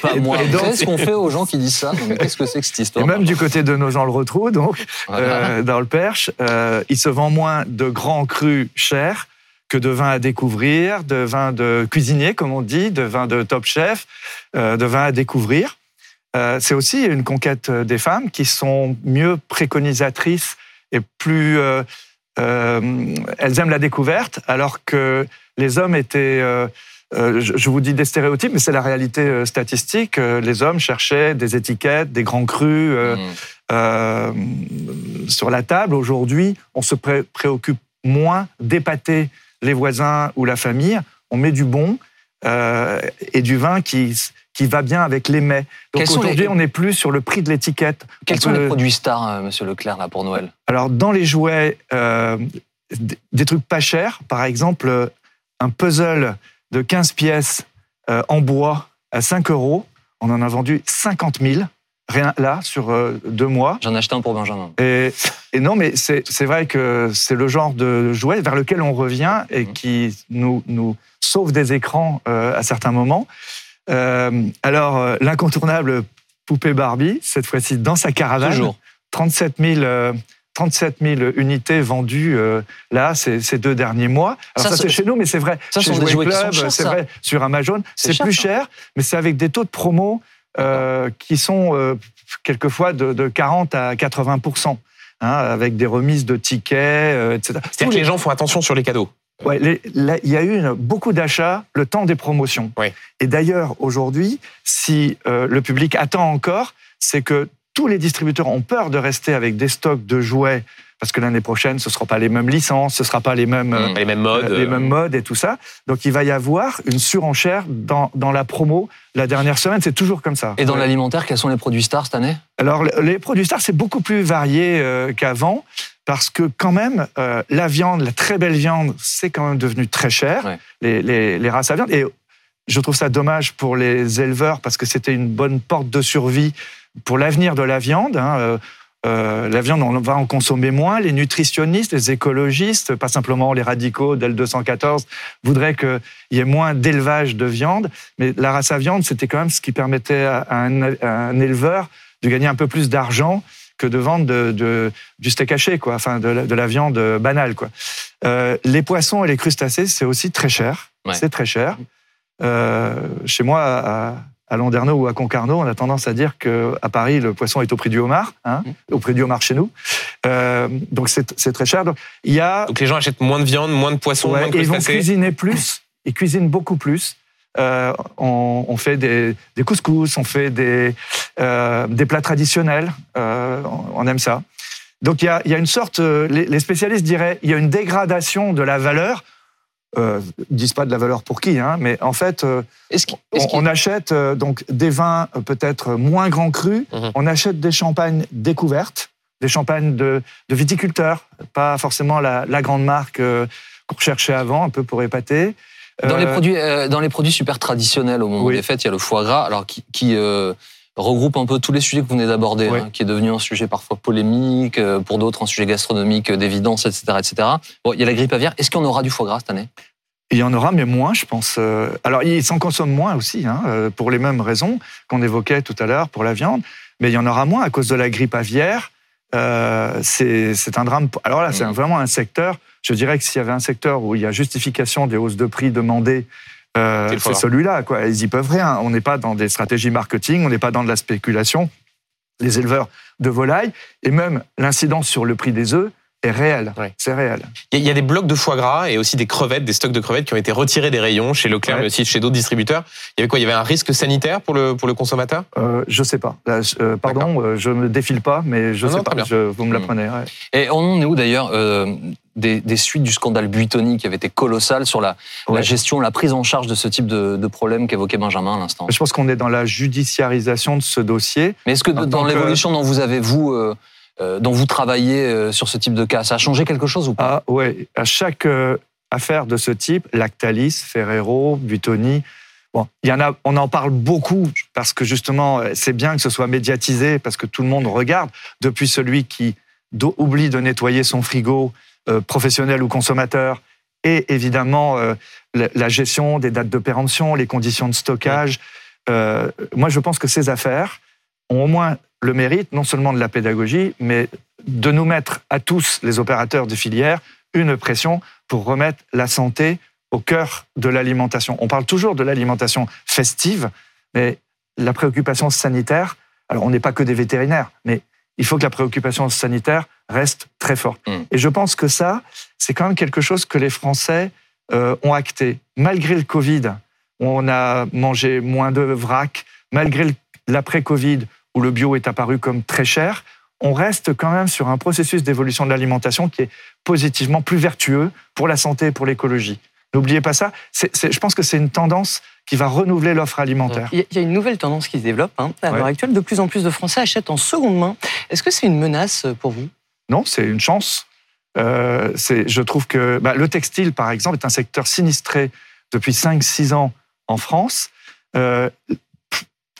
Pas moi. Et Vous donc- savez ce qu'on fait aux gens qui disent ça Qu'est-ce que c'est que cette Et histoire même du côté de nos gens le retrou, donc Voilà. euh, dans le Perche, euh, il se vend moins de grands crus chers que de vins à découvrir, de vins de cuisinier, comme on dit, de vins de top chef, euh, de vins à découvrir. Euh, c'est aussi une conquête des femmes qui sont mieux préconisatrices et plus... euh, elles aiment la découverte, alors que les hommes étaient... euh, euh, je vous dis des stéréotypes, mais c'est la réalité statistique. Les hommes cherchaient des étiquettes, des grands crus euh, Mm. euh, sur la table. Aujourd'hui, on se pré- préoccupe moins d'épater les voisins ou la famille. On met du bon et du vin qui, qui va bien avec les mets. Donc aujourd'hui, les- on n'est plus sur le prix de l'étiquette. Quels On sont peut- les produits stars, euh, monsieur Leclerc, là, pour Noël alors, dans les jouets, euh, des trucs pas chers, par exemple, euh, un puzzle de 15 pièces euh, en bois à 5 euros, on en a vendu 50 000, rien là, sur euh, deux mois. J'en ai acheté un pour Benjamin. Et, et non, mais c'est vrai que c'est le genre de jouet vers lequel on revient et Mhm. qui nous, nous sauve des écrans euh, à certains moments. Euh, alors, euh, l'incontournable poupée Barbie, cette fois-ci dans sa caravane. Toujours. 37 000, euh, 37 000 unités vendues euh, là ces, ces deux derniers mois. Alors Ça, ça, c'est- chez nous, mais c'est vrai. ça, chez sont des Jouet jouets Club, c'est vrai. Sur Amazon, C'est plus ça. cher, mais c'est avec des taux de promo euh, qui sont quelquefois de, de 40 à 80% hein, avec des remises de tickets, euh, etc. C'est-à-dire que les gens font attention sur les cadeaux. Ouais, il y a eu une- beaucoup d'achats le temps des promotions. Ouais. Et d'ailleurs, aujourd'hui, si euh, le public attend encore, c'est que tous les distributeurs ont peur de rester avec des stocks de jouets parce que l'année prochaine, ce ne sera pas les mêmes licences, ce ne sera pas les mêmes, euh, Les mêmes modes. les euh, mêmes modes et tout ça. Donc, il va y avoir une surenchère dans, dans la promo la dernière semaine. C'est toujours comme ça. Et dans Ouais. l'alimentaire, quels sont les produits stars cette année? Alors, le- les produits stars, c'est beaucoup plus varié euh, qu'avant, parce que quand même, euh, la viande, la très belle viande, c'est quand même devenu très cher, Ouais. les, les- les races à viande. Et je trouve ça dommage pour les éleveurs, parce que c'était une bonne porte de survie pour l'avenir de la viande. hein. Euh, la viande, on va en consommer moins. Les nutritionnistes, les écologistes, pas simplement les radicaux d'L214, voudraient qu'il y ait moins d'élevage de viande. Mais la race à viande, c'était quand même ce qui permettait à un, à un éleveur de gagner un peu plus d'argent que de vendre de, de- du steak haché, quoi, enfin de la, de la viande banale. Quoi. Euh, les poissons et les crustacés, c'est aussi très cher. Ouais. C'est très cher. Euh, chez moi, à, à Landerneau ou à Concarneau, on a tendance à dire que à Paris, le poisson est au prix du homard, hein, au prix du homard chez nous. Euh, donc c'est très cher. Donc il y a Donc les gens achètent moins de viande, moins de poissons, Ouais, moins de et ils vont cuisiner plus. Ils cuisinent beaucoup plus. Euh, on, on fait des, des couscous, on fait des, euh, des plats traditionnels. Euh, on, on aime ça. Donc il y a, il y a une sorte, euh, les, les spécialistes diraient, il y a une dégradation de la valeur. Euh, disent pas de la valeur pour qui, hein, mais en fait, euh, Est-ce qu'il- on, est-ce qu'il- on achète euh, donc des vins euh, peut-être moins grands crus. Mhm. On achète des champagnes découvertes, des champagnes de, de viticulteurs, pas forcément la, la grande marque qu'on recherchait avant, un peu pour épater. Dans, les produits, dans les produits super traditionnels au moment Oui. des fêtes, il y a le foie gras, alors qui, qui, regroupe un peu tous les sujets que vous venez d'aborder, Oui. hein, qui est devenu un sujet parfois polémique, euh, pour d'autres un sujet gastronomique euh, d'évidence, etc., etc. Bon, il y a la grippe aviaire. Est-ce qu'on aura du foie gras cette année? Il y en aura, mais moins, je pense. Euh, Alors, ils s'en consomment moins aussi, hein, pour les mêmes raisons qu'on évoquait tout à l'heure pour la viande, mais il y en aura moins à cause de la grippe aviaire. Euh, c'est un drame. Alors là, c'est Mhm. vraiment un secteur. Je dirais que s'il y avait un secteur où il y a justification des hausses de prix demandées, euh, C'est gras. celui-là. Quoi. Ils y peuvent rien. On n'est pas dans des stratégies marketing, on n'est pas dans de la spéculation. Les éleveurs de volailles et même l'incidence sur le prix des œufs est réelle. Ouais. C'est réel. Il y a- des blocs de foie gras et aussi des crevettes, des stocks de crevettes qui ont été retirés des rayons chez Leclerc, Ouais. mais aussi chez d'autres distributeurs. Il y avait quoi? Il y avait un risque sanitaire pour le, pour le consommateur? Euh, je sais pas. Là, euh, pardon, euh, je me défile pas, mais je Non, sais non, pas. Je- vous me l'apprenez. ouais. Et on en est où d'ailleurs euh, des, des suites du scandale Buitoni qui avait été colossal sur la, gestion, la prise en charge de ce type de, de problème qu'évoquait Benjamin à l'instant. Je pense qu'on est dans la judiciarisation de ce dossier. Mais est-ce que En dans que- l'évolution dont vous avez, vous, euh, euh, dont vous travaillez euh, sur ce type de cas, ça a changé quelque chose ou pas? Ah ouais, à chaque affaire de ce type, Lactalis, Ferrero, Buitoni, bon, il y en a, on en parle beaucoup parce que justement, c'est bien que ce soit médiatisé parce que tout le monde regarde. Depuis celui qui oublie de nettoyer son frigo, euh, professionnel ou consommateur, et évidemment euh, la, la gestion des dates de péremption, les conditions de stockage. Euh, moi, je pense que ces affaires ont au moins le mérite non seulement de la pédagogie, mais de nous mettre à tous, les opérateurs de filière, une pression pour remettre la santé au cœur de l'alimentation. On parle toujours de l'alimentation festive, mais la préoccupation sanitaire, alors on n'est pas que des vétérinaires, mais il faut que la préoccupation sanitaire reste très forte. Mm. Et je pense que ça, c'est quand même quelque chose que les Français euh, ont acté. Malgré le Covid, on a mangé moins de vrac, malgré l'après-Covid, où le bio est apparu comme très cher, on reste quand même sur un processus d'évolution de l'alimentation qui est positivement plus vertueux pour la santé et pour l'écologie. N'oubliez pas ça. Je pense que c'est une tendance qui va renouveler l'offre alimentaire. Il y a- une nouvelle tendance qui se développe hein, à l'heure Ouais. actuelle. De plus en plus de Français achètent en seconde main. Est-ce que c'est une menace pour vous? Non, c'est une chance. Euh, je trouve que bah, le textile, par exemple, est un secteur sinistré depuis 5-6 ans en France. Euh,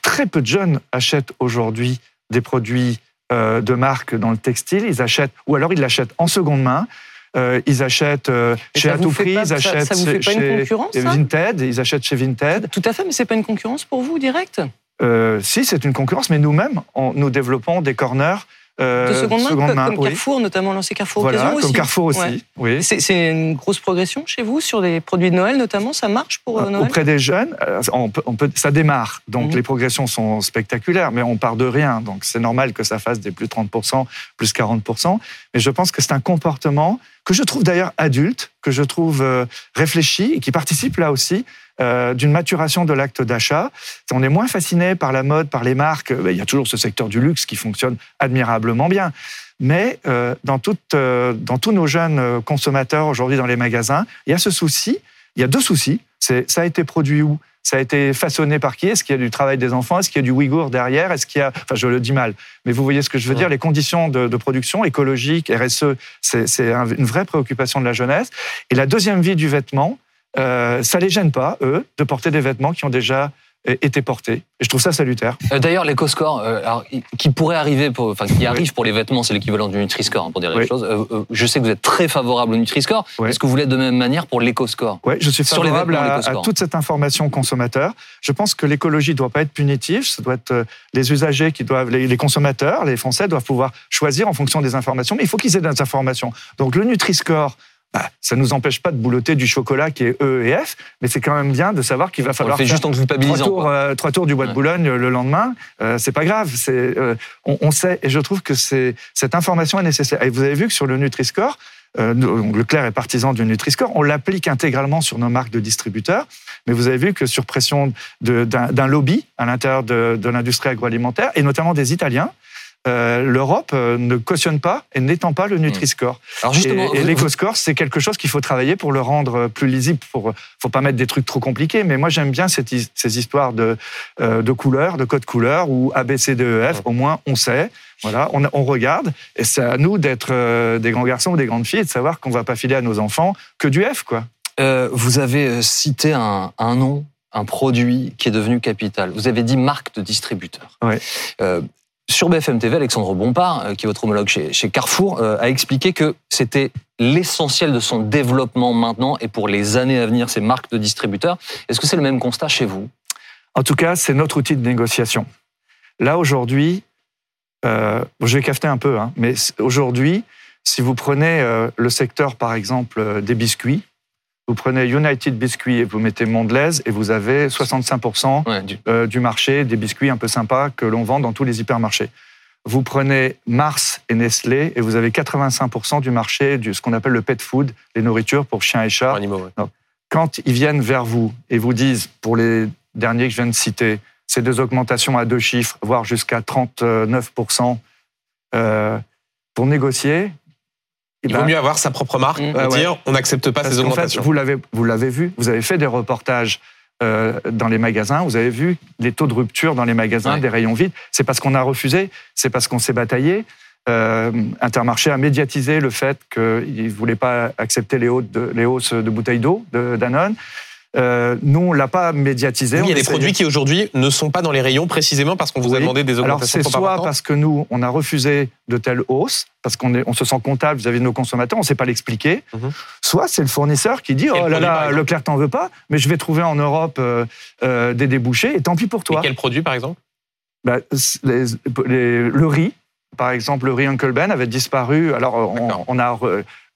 très peu de jeunes achètent aujourd'hui des produits euh, de marque dans le textile. Ils achètent, ou alors ils l'achètent en seconde main. Euh, ils achètent euh, chez ça à vous tout fait prix, pas- ils ça- achètent ça vous fait pas une chez concurrence, ça Vinted, ils achètent chez Vinted. Tout à fait, mais c'est pas une concurrence pour vous direct? Euh, si, c'est une concurrence, mais nous-mêmes, nous développons des corners De seconde main, comme, comme oui. Carrefour, notamment lancé Carrefour Voilà, Occasion comme aussi. Carrefour aussi, Ouais. oui. C'est une grosse progression chez vous sur les produits de Noël notamment. Ça marche pour euh, Noël? Auprès des jeunes, euh, on peut, on peut- ça démarre, donc Mhm. les progressions sont spectaculaires, mais on part de rien, donc c'est normal que ça fasse des plus 30%, plus 40%. Mais je pense que c'est un comportement que je trouve d'ailleurs adulte, que je trouve euh, réfléchi et qui participe là aussi euh, d'une maturation de l'acte d'achat. On est moins fasciné par la mode, par les marques. Ben, Il y a toujours ce secteur du luxe qui fonctionne admirablement bien. Mais euh, dans, toute, euh, dans tous nos jeunes euh, consommateurs aujourd'hui dans les magasins, il y a ce souci, il y a deux soucis. C'est ça a été produit où? Ça a été façonné par qui? Est-ce qu'il y a du travail des enfants? Est-ce qu'il y a du Ouïghour derrière? Est-ce qu'il y a Enfin, je le dis mal, mais vous voyez ce que je veux dire. Les conditions de, de production écologique, RSE, c'est c'est un- une vraie préoccupation de la jeunesse. Et la deuxième vie du vêtement, euh, ça les gêne pas eux de porter des vêtements qui ont déjà euh, été portés. Et je trouve ça salutaire. Euh, D'ailleurs, l'éco-score, euh, qui pourrait arriver, pour, enfin, qui arrive pour les vêtements, c'est l'équivalent du Nutri-Score, hein, pour dire les Oui. choses. Euh, je sais que vous êtes très favorable au Nutri-Score. Est-ce que vous l'êtes de même manière pour l'éco-score Ouais, je suis Sur les favorable à, toute cette information consommateur. Je pense que l'écologie ne doit pas être punitive. Ce doit être les usagers qui doivent, les, les consommateurs, les Français doivent pouvoir choisir en fonction des informations. Mais il faut qu'ils aient des informations. Donc le Nutri-Score, bah, ça ne nous empêche pas de boulotter du chocolat qui est E et F, mais c'est quand même bien de savoir qu'il va falloir fait faire juste en trois tours, euh, trois tours du bois de Boulogne le lendemain. Euh, c'est pas grave. C'est, euh, on, on sait, et je trouve que c'est, cette information est nécessaire. Et vous avez vu que sur le Nutri-Score, euh, Leclerc est partisan du Nutri-Score, on l'applique intégralement sur nos marques de distributeurs, mais vous avez vu que sur pression de- d'un d'un lobby à l'intérieur de, de l'industrie agroalimentaire, et notamment des Italiens, euh, l'Europe euh, ne cautionne pas et n'étend pas le Nutri-Score. Alors justement, et, et l'éco-score, c'est quelque chose qu'il faut travailler pour le rendre euh, plus lisible. Pour, faut pas mettre des trucs trop compliqués, mais moi j'aime bien cette ces histoires de, euh, de couleurs, de code couleurs ou A, B, C, D, E, F. Au moins, on sait. Voilà, on, on regarde, et c'est à nous d'être euh, des grands garçons ou des grandes filles et de savoir qu'on va pas filer à nos enfants que du F, quoi. Euh, vous avez cité un, un nom, un produit qui est devenu capital. Vous avez dit marque de distributeur. Ouais. Euh, sur BFM TV, Alexandre Bompard, euh, qui est votre homologue chez, Carrefour, euh, a expliqué que c'était l'essentiel de son développement maintenant et pour les années à venir, ces marques de distributeurs. Est-ce que c'est le même constat chez vous? En tout cas, c'est notre outil de négociation. Là, aujourd'hui, euh, je vais cafeter un peu, hein, mais aujourd'hui, si vous prenez le secteur, par exemple, des biscuits, vous prenez United Biscuits et vous mettez Mondelez et vous avez 65% du... euh, du marché des biscuits un peu sympas que l'on vend dans tous les hypermarchés. Vous prenez Mars et Nestlé et vous avez 85% du marché de ce qu'on appelle le pet food, les nourritures pour chiens et chats. Donc, quand ils viennent vers vous et vous disent, pour les derniers que je viens de citer, c'est des augmentations à deux chiffres, voire jusqu'à 39%, euh, pour négocier, Il ben, vaut mieux avoir sa propre marque Mmh. Ouais, ouais. dire on n'accepte pas Parce ces qu'en fait, augmentations. vous l'avez, vous l'avez vu, vous avez fait des reportages euh, dans les magasins, vous avez vu les taux de rupture dans les magasins, Ouais. des rayons vides. C'est parce qu'on a refusé, c'est parce qu'on s'est bataillé. Euh, Intermarché a médiatisé le fait qu'il ne voulait pas accepter les, hautes de, les hausses de bouteilles d'eau de Danone. Euh, nous, on ne l'a pas médiatisé. Oui, il y a des produits qui aujourd'hui ne sont pas dans les rayons précisément parce qu'on vous a demandé des Alors augmentations c'est trop soit parce que nous, on a refusé de telles hausses, parce qu'on on se sent comptable vis-à-vis de nos consommateurs, on ne sait pas l'expliquer, Mhm. soit c'est le fournisseur qui dit Quel oh là là, Leclerc t'en veux pas, mais je vais trouver en Europe euh, euh, des débouchés et tant pis pour Et toi. quel produit par exemple Bah, c- les- les- le riz, par exemple, le riz Uncle Ben avait disparu. Alors on, on a,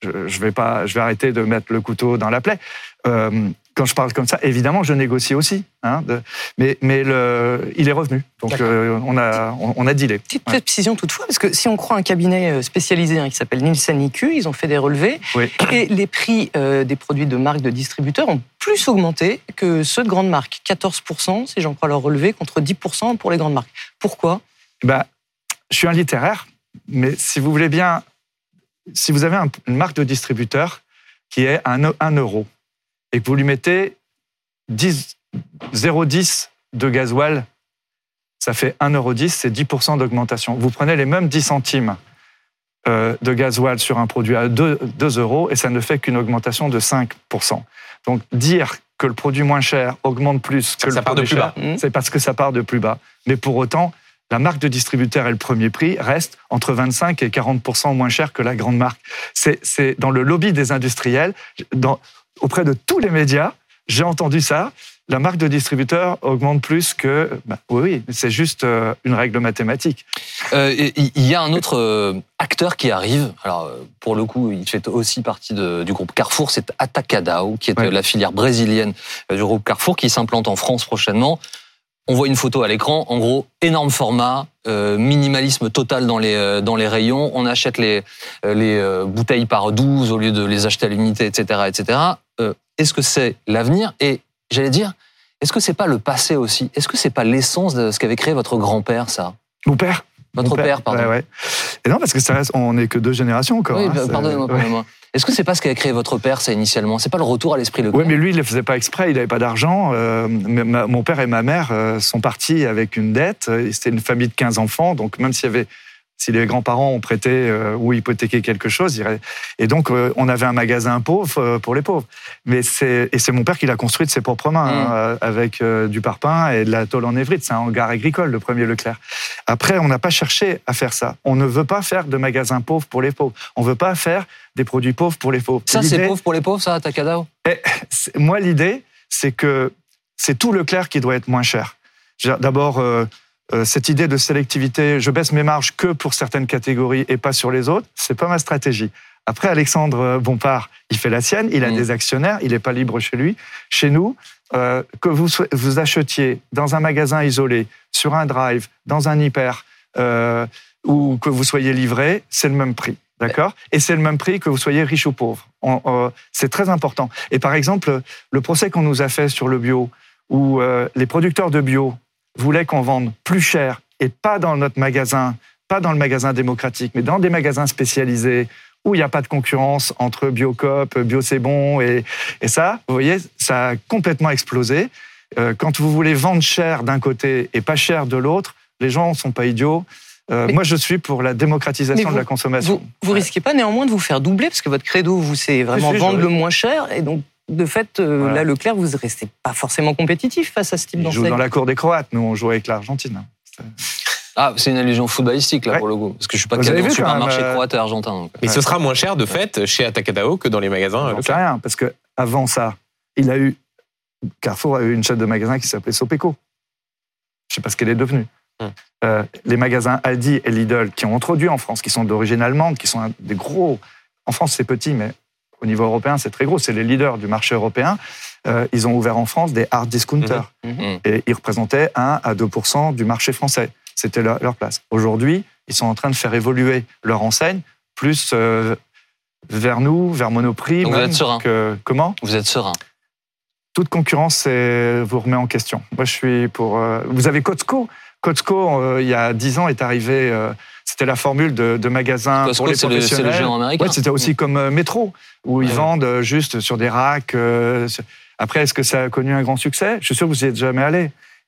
je, je vais pas, je vais arrêter de mettre le couteau dans la plaie. Euh, quand je parle comme ça, évidemment, je négocie aussi. hein, de- mais mais le, il est revenu. Donc euh, on a on, on a dealé. Petite Ouais. précision toutefois, parce que si on croit un cabinet euh, spécialisé hein, qui s'appelle Nielsen IQ, ils ont fait des relevés Oui. et les prix euh, des produits de marques de distributeurs ont plus augmenté que ceux de grandes marques. 14%, si j'en crois leur relevé, contre 10% pour les grandes marques. Pourquoi? Ben, je suis un littéraire, mais si vous voulez bien, si vous avez un- une marque de distributeur qui est un, un euro et que vous lui mettez 10 0,10 de gasoil, ça fait 1,10 euro, c'est 10% d'augmentation. Vous prenez les mêmes 10 centimes euh, de gasoil sur un produit à 2, 2 euros et ça ne fait qu'une augmentation de 5%. Donc dire que le produit moins cher augmente plus que Ça le part de produit plus cher, bas. c'est parce que ça part de plus bas. Mais pour autant, la marque de distributeur et le premier prix reste entre 25 et 40% moins cher que la grande marque. C'est c'est dans le lobby des industriels, dans, auprès de tous les médias, j'ai entendu ça. La marque de distributeur augmente plus que. bah, oui, oui, c'est juste euh, une règle mathématique. Euh, Il y a un autre euh, acteur qui arrive. Alors, pour le coup, il fait aussi partie de- du groupe Carrefour. C'est Atacadao, qui est Ouais. la filière brésilienne du groupe Carrefour, qui s'implante en France prochainement. On voit une photo à l'écran. En gros, énorme format, euh, minimalisme total dans les, euh, dans les rayons. On achète les, les bouteilles par 12 au lieu de les acheter à l'unité, etc. etc. Euh, Est-ce que c'est l'avenir Et j'allais dire, est-ce que c'est pas le passé aussi? Est-ce que c'est pas l'essence de ce qu'avait créé votre grand-père, ça? Mon père? Votre Mon père, pardon. Ouais, ouais. Et non, parce que ça reste, on n'est que deux générations encore. Oui, hein, bah, pardonnez-moi, ouais. pardonnez-moi. Est-ce que c'est pas ce qu'avait créé votre père, ça, initialement? C'est pas le retour à l'esprit Leclerc Oui, mais lui, il ne le faisait pas exprès, il n'avait pas d'argent. Euh, mon père et ma mère euh, sont partis avec une dette. C'était une famille de 15 enfants, donc même s'il y avait, si les grands-parents ont prêté euh, ou hypothéqué quelque chose, et donc euh, on avait un magasin pauvre euh, pour les pauvres. Mais c'est et c'est mon père qui l'a construit de ses propres mains, Mm. hein, euh, avec du parpaing et de la tôle en évrite. C'est un hangar agricole, le premier Leclerc. Après, on n'a pas cherché à faire ça. On ne veut pas faire de magasins pauvres pour les pauvres. On ne veut pas faire des produits pauvres pour les pauvres. Ça, c'est pauvre pour les pauvres, ça, Takadao c'est- moi, l'idée, c'est que c'est tout Leclerc qui doit être moins cher. D'abord, euh, cette idée de sélectivité, je baisse mes marges que pour certaines catégories et pas sur les autres, c'est pas ma stratégie. Après, Alexandre Bompard, il fait la sienne, il a Mm. des actionnaires, il n'est pas libre chez lui. Chez nous, euh, que vous, achetiez dans un magasin isolé, sur un drive, dans un hyper, euh, ou que vous soyez livré, c'est le même prix. D'accord? Et c'est le même prix que vous soyez riche ou pauvre. Euh, c'est très important. Et par exemple, le procès qu'on nous a fait sur le bio, où euh, les producteurs de bio voulaient qu'on vende plus cher et pas dans notre magasin, pas dans le magasin démocratique, mais dans des magasins spécialisés où il n'y a pas de concurrence entre Biocop, Bio C'est Bon et, et ça, vous voyez, ça a complètement explosé. Euh, quand vous voulez vendre cher d'un côté et pas cher de l'autre, les gens ne sont pas idiots. Euh, moi, je suis pour la démocratisation de la consommation. Vous, vous risquez pas néanmoins de vous faire doubler parce que votre credo, vous, c'est vraiment Si, si, vendre je- le moins cher et donc. De fait, euh, Voilà. là, Leclerc, vous ne restez pas forcément compétitif face à ce type d'enseigne. dans la cour des Croates. Nous, on joue avec l'Argentine. Ah, c'est une allusion footballistique, là, Ouais. pour le coup. Parce que je suis pas Vous calé avez en vu quand supermarché même, euh, croate et argentin. donc. Mais ce sera moins cher de fait chez Atacadao que dans les magasins. Leclerc. rien, parce que avant ça, il a eu Carrefour a eu une chaîne de magasins qui s'appelait Sopeco. Je sais pas ce qu'elle est devenue. Hmm. Euh, les magasins Aldi et Lidl qui ont introduit en France, qui sont d'origine allemande, qui sont un- des gros. En France, c'est petit, mais au niveau européen, c'est très gros. C'est les leaders du marché européen. Euh, ils ont ouvert en France des hard discounters. Mhm. Et ils représentaient 1 à 2 du marché français. C'était leur, leur place. Aujourd'hui, ils sont en train de faire évoluer leur enseigne plus euh, vers nous, vers Monoprix. Donc vous êtes serein. que- comment? Vous êtes serein. toute concurrence vous remet en question. Moi, je suis pour. euh, vous avez Costco. Costco, euh, il y a 10 ans, est arrivé. C'était la formule de, de magasin Costco, pour les c'est le- c'est le professionnels. géant américain. Ouais, c'était aussi comme euh, Métro, où ils Ouais. vendent euh, juste sur des racks. euh, Après, est-ce que ça a connu un grand succès? Je suis sûr que vous n'y êtes jamais allé.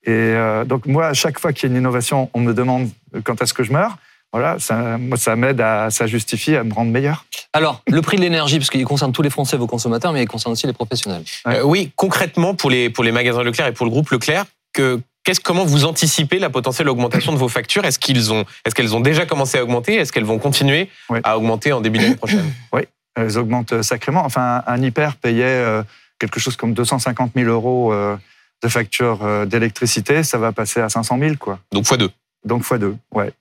Et euh, donc, moi, à chaque fois qu'il y a une innovation, on me demande quand est-ce que je meurs. Voilà, ça, moi, ça m'aide à, ça justifie à me rendre meilleur. Alors, le prix de l'énergie, parce qu'il concerne tous les Français, vos consommateurs, mais il concerne aussi les professionnels. Euh, oui, concrètement, pour les, pour les magasins Leclerc et pour le groupe Leclerc, que, qu'est-ce, comment vous anticipez la potentielle augmentation de vos factures? Est-ce, qu'ils ont, est-ce qu'elles ont déjà commencé à augmenter? Est-ce qu'elles vont continuer à augmenter en début d'année prochaine? Elles augmentent sacrément. Enfin, un hyper payait euh, quelque chose comme 250 000 euros euh, de facture euh, d'électricité. Ça va passer à 500 000, quoi. Donc x2. Donc fois deux, ouais.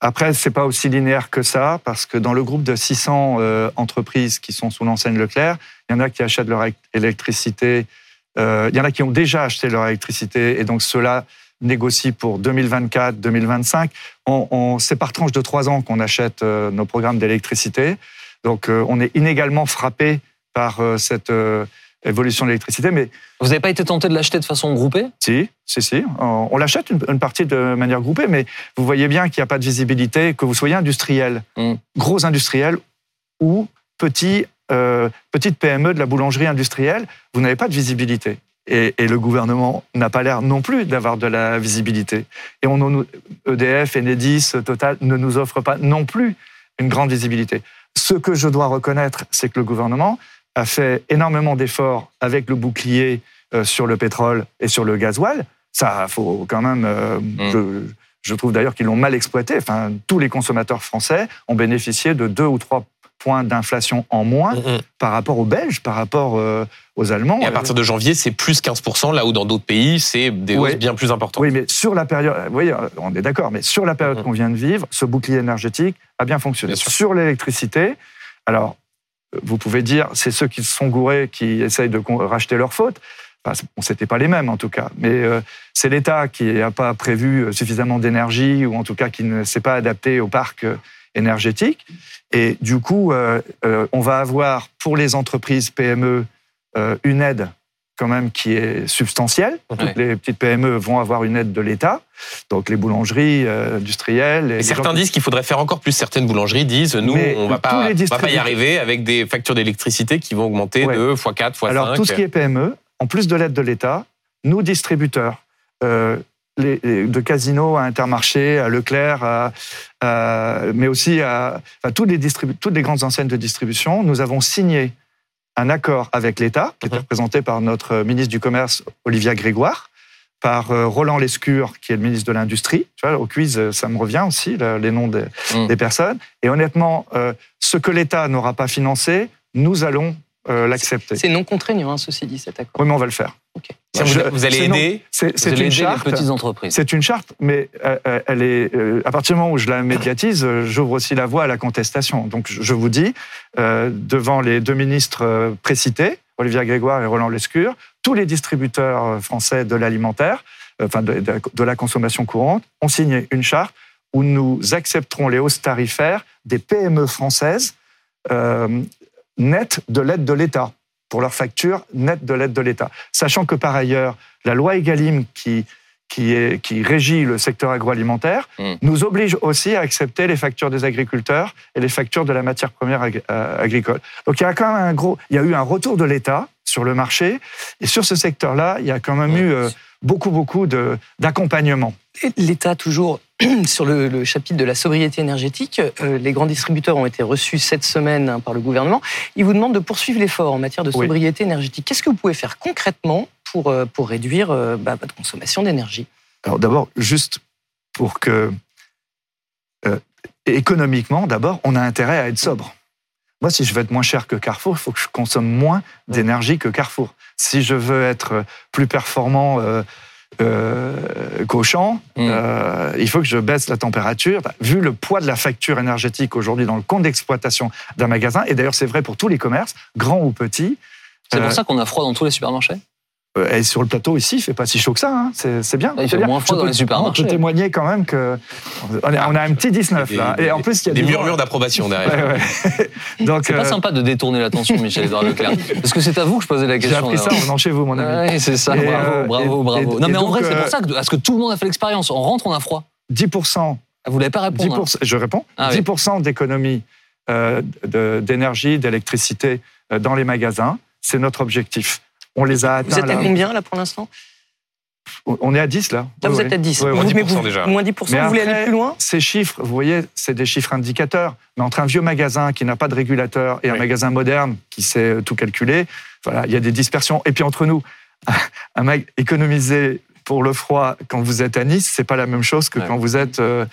Après, c'est pas aussi linéaire que ça, parce que dans le groupe de 600 euh, entreprises qui sont sous l'enseigne Leclerc, il y en a qui achètent leur éle- électricité, euh, il y en a qui ont déjà acheté leur électricité, et donc ceux-là négocient pour 2024, 2025. On, on, c'est par tranche de trois ans qu'on achète euh, nos programmes d'électricité. Donc, euh, on est inégalement frappé par euh, cette euh, évolution de l'électricité, mais Vous n'avez pas été tenté de l'acheter de façon groupée? Si, si, si. On, on l'achète une, une partie de manière groupée, mais vous voyez bien qu'il n'y a pas de visibilité, que vous soyez industriel, Mm. gros industriel ou petit, euh, petite PME de la boulangerie industrielle, vous n'avez pas de visibilité. Et, et le gouvernement n'a pas l'air non plus d'avoir de la visibilité. Et on, EDF, Enedis, Total ne nous offrent pas non plus une grande visibilité. Ce que je dois reconnaître, c'est que le gouvernement a fait énormément d'efforts avec le bouclier euh, sur le pétrole et sur le gasoil. Ça, faut quand même. euh, je, je trouve d'ailleurs qu'ils l'ont mal exploité. Enfin, tous les consommateurs français ont bénéficié de deux ou trois points d'inflation en moins par rapport aux Belges, par rapport euh, aux Allemands. Et à partir de janvier, c'est plus 15%, là où dans d'autres pays, c'est des hausses bien plus importantes. Oui, mais sur la période, vous voyez, on est d'accord, mais sur la période qu'on vient de vivre, ce bouclier énergétique a bien fonctionné. sur l'électricité, alors, euh, vous pouvez dire, c'est ceux qui se sont gourés qui essayent de racheter leur faute. Enfin, bon, c'était pas les mêmes en tout cas, mais euh, c'est l'État qui n'a pas prévu euh, suffisamment d'énergie ou en tout cas qui ne s'est pas adapté au parc euh, énergétique. Et du coup, euh, euh, on va avoir pour les entreprises PME euh, une aide quand même qui est substantielle. Toutes les petites PME vont avoir une aide de l'État, donc les boulangeries industrielles. Et certains gens- disent qu'il faudrait faire encore plus. Certaines boulangeries disent, nous, Mais on va pas, les on va pas y distributeurs- arriver avec des factures d'électricité qui vont augmenter Ouais. de x4, x5. Alors, tout ce qui est PME, en plus de l'aide de l'État, nous, distributeurs, euh, les- de Casino à Intermarché, à Leclerc, à- à- mais aussi à les toutes les grandes enseignes de distribution, nous avons signé un accord avec l'État, qui était représenté par notre ministre du Commerce, Olivia Grégoire, par euh, Roland Lescure, qui est le ministre de l'Industrie. Tu vois, au quiz, euh, ça me revient aussi, les noms des, des personnes. Et honnêtement, euh, ce que l'État n'aura pas financé, nous allons euh, l'accepter. C'est non contraignant, hein, ceci dit, cet accord. Oui, mais on va le faire. Vous- vous allez aider- C'est Vous c'est allez une aider les charte. petites entreprises. C'est une charte, mais euh, euh, elle est. euh, à partir du moment où je la médiatise, j'ouvre aussi la voie à la contestation. Donc, je je vous dis, euh, devant les deux ministres précités, Olivier Grégoire et Roland Lescure, tous les distributeurs français de l'alimentaire, euh, enfin de, de- de la consommation courante, ont signé une charte où nous accepterons les hausses tarifaires des PME françaises euh, nettes de l'aide de l'État pour leurs factures nettes de l'aide de l'État. Sachant que par ailleurs, la loi Egalim qui, qui, est, qui régit le secteur agroalimentaire nous oblige aussi à accepter les factures des agriculteurs et les factures de la matière première ag- euh, agricole. Donc il y a quand même un gros, il y a eu un retour de l'État sur le marché et sur ce secteur-là, il y a quand même eu euh, beaucoup beaucoup de d'accompagnement. Et L'État, toujours sur le, le chapitre de la sobriété énergétique, euh, les grands distributeurs ont été reçus cette semaine hein, par le gouvernement. Ils vous demandent de poursuivre l'effort en matière de Oui. sobriété énergétique. Qu'est-ce que vous pouvez faire concrètement pour, euh, pour réduire euh, bah, votre consommation d'énergie? Alors d'abord, juste pour que économiquement, d'abord, on a intérêt à être sobre. Moi, si je veux être moins cher que Carrefour, il faut que je consomme moins d'énergie que Carrefour. Si je veux être plus performant euh, euh, qu'Auchan, euh, il faut que je baisse la température. Bah, vu le poids de la facture énergétique aujourd'hui dans le compte d'exploitation d'un magasin, et d'ailleurs c'est vrai pour tous les commerces, grands ou petits. C'est pour euh, ça qu'on a froid dans tous les supermarchés? Et sur le plateau ici, il fait pas si chaud que ça. hein. C'est c'est bien. Il fait bien. moins froid Je dans les supermarchés. On peut témoigner quand même que on a, on a un petit 19 Des- là. des- Et en plus, il y a des murmures d'approbation derrière. Ouais, ouais. Donc, C'est pas euh, sympa de détourner l'attention, Michel-Édouard Leclerc. Parce que c'est à vous que je posais la J'ai question. appris ça là. en venant chez vous, mon ami. Ouais, c'est ça, Et, bravo, euh, bravo, et- bravo. et- non, mais en vrai, c'est euh, pour ça que, parce que tout le monde a fait l'expérience. On rentre, on a froid. 10% Ah, Vous l'avez pas répondu. 10%, je réponds. Ah oui. 10% d'économie euh, de- d'énergie, d'électricité euh, dans les magasins, c'est notre objectif. On les a Vous atteints. êtes à là. combien là pour l'instant On est à 10 là. Là, vous Oui, êtes à 10. oui, oui. Vous- mais 10% vous- déjà. Moins 10%, Mais vous voulez après, aller plus loin Ces chiffres, vous voyez, c'est des chiffres indicateurs. Mais entre un vieux magasin qui n'a pas de régulateur et un magasin moderne qui sait euh, tout calculer, voilà, il y a des dispersions. Et puis entre nous, un mag économiser pour le froid quand vous êtes à Nice, c'est pas la même chose que Ouais. quand vous êtes euh,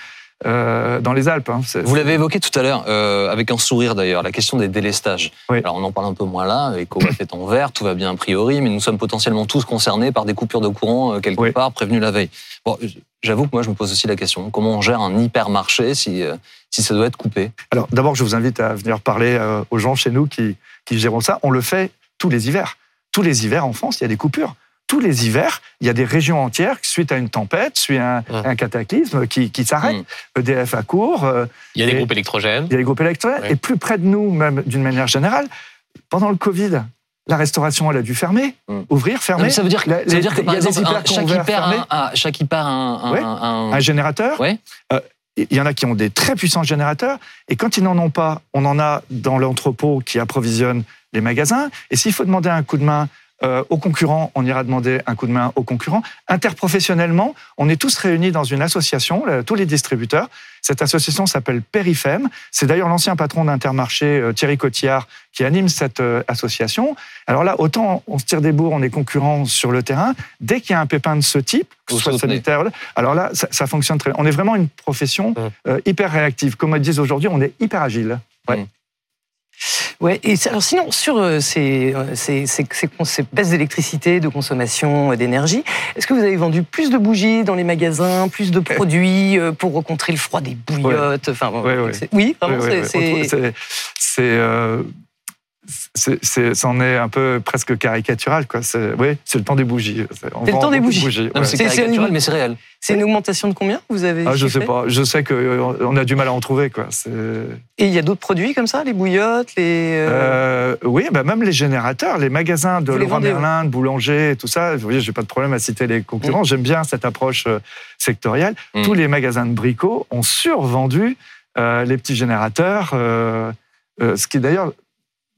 euh, dans les Alpes. hein. Vous l'avez évoqué tout à l'heure, euh, avec un sourire d'ailleurs, la question des délestages. Oui. Alors on en parle un peu moins là, EcoWatt est en vert, tout va bien a priori, mais nous sommes potentiellement tous concernés par des coupures de courant euh, quelque Oui. part, prévenues la veille. Bon, j'avoue que moi je me pose aussi la question, comment on gère un hypermarché si, euh, si ça doit être coupé? Alors d'abord, je vous invite à venir parler euh, aux gens chez nous qui, qui ça. On le fait tous les hivers. Tous les hivers en France, il y a des coupures. Tous les hivers, il y a des régions entières, suite à une tempête, suite à un, un cataclysme, qui, qui s'arrêtent. Mmh. EDF à court, euh, Il y a des groupes électrogènes. il y a les groupes. Oui. Et plus près de nous, même d'une manière générale, pendant le Covid, la restauration, elle a dû fermer, Mmh. ouvrir, fermer. ça veut dire, que- La- ça veut dire que par des exemple, hyper chaque, un, un- chaque hyper un, Ouais. générateur. Ouais. Euh, il y en a qui ont des très puissants générateurs, et quand ils n'en ont pas, on en a dans l'entrepôt qui approvisionne les magasins. Et s'il faut demander un coup de main euh, aux concurrents, on ira demander un coup de main aux concurrents. Interprofessionnellement, on est tous réunis dans une association, tous les distributeurs. Cette association s'appelle Périfem. C'est d'ailleurs l'ancien patron d'Intermarché, euh, Thierry Cotillard, qui anime cette euh, association. Alors là, autant on se tire des bourres, on est concurrents sur le terrain. Dès qu'il y a un pépin de ce type, que ce soit sanitaire, alors là, ça, ça fonctionne très bien. On est vraiment une profession euh, hyper réactive. Comme ils disent aujourd'hui, on est hyper agile. Ouais. Ouais, et alors sinon, sur euh, ces, euh, ces, ces, ces, ces baisses d'électricité, de consommation euh, d'énergie, est-ce que vous avez vendu plus de bougies dans les magasins, plus de produits euh, pour contrer le froid des bouillottes enfin, bon, Ouais, Oui, vraiment, c'est- c'en est un peu presque caricatural, quoi. C'est, oui, c'est le temps des bougies. C'est le temps des bougies. Mais ouais. c'est caricatural, mais c'est réel. C'est une augmentation de combien vous avez Ah, je sais pas. Je sais qu'on a du mal à en trouver, quoi. Et il y a d'autres produits comme ça, les bouillottes, les... euh, euh, oui, bah même les générateurs, les magasins de vendez, Merlin, de Boulanger, tout ça. Vous voyez, j'ai pas de problème à citer les concurrents. J'aime bien cette approche euh, sectorielle. Mm. Tous les magasins de bricots ont survendu euh, les petits générateurs, euh, euh, ce qui est d'ailleurs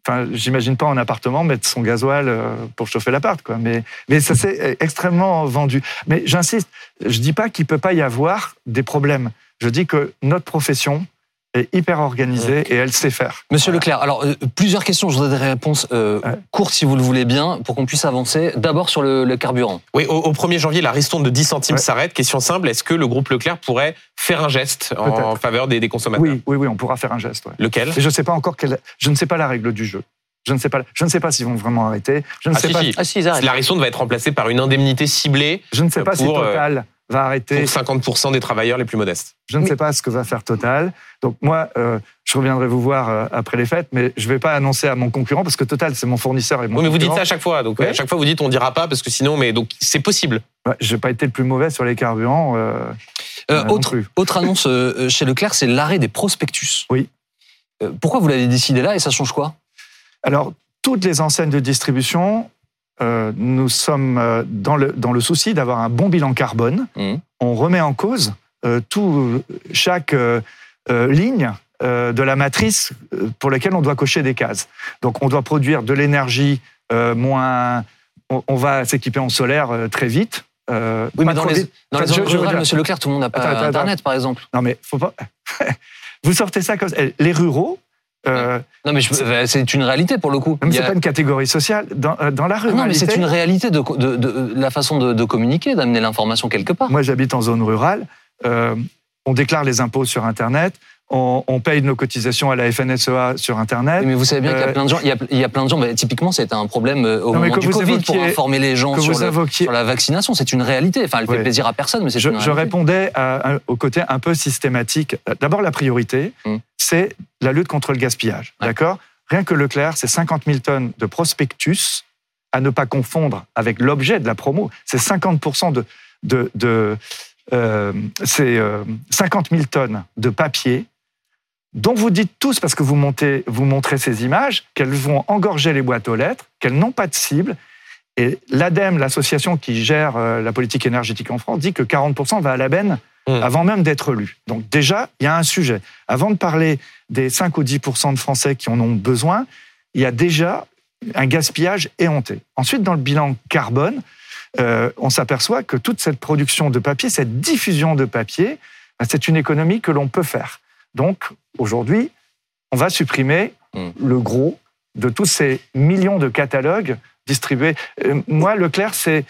Enfin, j'imagine pas en appartement mettre son gasoil euh, pour chauffer l'appart, quoi. Mais, mais ça s'est extrêmement vendu. Mais j'insiste, je dis pas qu'il peut pas y avoir des problèmes. Je dis que notre profession est hyper organisée et elle sait faire. Monsieur Leclerc, alors euh, plusieurs questions, je voudrais des réponses euh, courtes si vous le voulez bien, pour qu'on puisse avancer. D'abord sur le, le carburant. Oui, au, au 1er janvier, la ristourne de 10 centimes s'arrête. Question simple, est-ce que le groupe Leclerc pourrait faire un geste en faveur des, des consommateurs Oui, oui, oui, on pourra faire un geste. ouais. Lequel? Et je sais pas encore quelle, je ne sais pas la règle du jeu. Je ne sais pas, je ne sais pas s'ils vont vraiment arrêter. Je ne Ah, sais si, pas, si. Ah si, ils arrêtent. La ristourne va être remplacée par une indemnité ciblée je ne sais pas si pour, euh, Total va arrêter. pour 50% des travailleurs les plus modestes. Je ne sais pas ce que va faire Total. Donc moi, euh, je reviendrai vous voir euh, après les fêtes, mais je ne vais pas annoncer à mon concurrent parce que Total, c'est mon fournisseur et mon Oui, mais vous dites ça à chaque fois. Donc, Ouais. à chaque fois, vous dites on dira pas parce que sinon, mais donc c'est possible. Ouais, je n'ai pas été le plus mauvais sur les carburants. euh, autre, autre annonce chez Leclerc, c'est l'arrêt des prospectus. Oui. Pourquoi vous l'avez décidé là et ça change quoi? Alors, toutes les enseignes de distribution, euh, nous sommes euh, dans le, dans le souci d'avoir un bon bilan carbone. Mhm. On remet en cause euh, tout, chaque euh, ligne de la matrice pour laquelle on doit cocher des cases. Donc, on doit produire de l'énergie moins. On, on va s'équiper en solaire très vite. Oui, mais dans les, dans les zones rurales, monsieur Leclerc, tout le monde n'a pas Attends, attends, Internet, par exemple. Non, mais faut pas. Vous sortez ça comme ça. Les ruraux. Euh, Non, mais euh, c'est une réalité pour le coup. y c'est a- pas une catégorie sociale. Dans, euh, dans la Ah ruralité. non, mais c'est une réalité de, de- de la façon de, de communiquer, d'amener l'information quelque part. Moi, j'habite en zone rurale. Euh, on déclare les impôts sur Internet. On, on paye nos cotisations à la FNSEA sur Internet. Mais vous savez bien qu'il y a Euh, plein de gens. Il y a, il y a plein de gens. typiquement, c'était un problème euh, au Non, moment du Covid pour informer les gens sur, vous le- évoquiez- sur la vaccination. C'est une réalité. Enfin, elle fait plaisir à personne, mais c'est je, une je répondais à- à- au côté un peu systématique. D'abord, la priorité, Mm. c'est la lutte contre le gaspillage. Ouais. D'accord? Rien que Leclerc, c'est 50 000 tonnes de prospectus à ne pas confondre avec l'objet de la promo. C'est 50 de, de, de euh, c'est euh, 50 000 tonnes de papier dont vous dites tous, parce que vous, montez, vous montrez ces images, qu'elles vont engorger les boîtes aux lettres, qu'elles n'ont pas de cible. Et l'ADEME, l'association qui gère euh, la politique énergétique en France, dit que 40% va à la benne Mm. avant même d'être lu. Donc déjà, il y a un sujet. Avant de parler des 5 ou 10 de Français qui en ont besoin, il y a déjà un gaspillage éhonté. Ensuite, dans le bilan carbone, euh, on s'aperçoit que toute cette production de papier, cette diffusion de papier, ben, c'est une économie que l'on peut faire. Donc aujourd'hui, on va supprimer Mm. le gros de tous ces millions de catalogues distribués. Euh, moi, Leclerc, c'est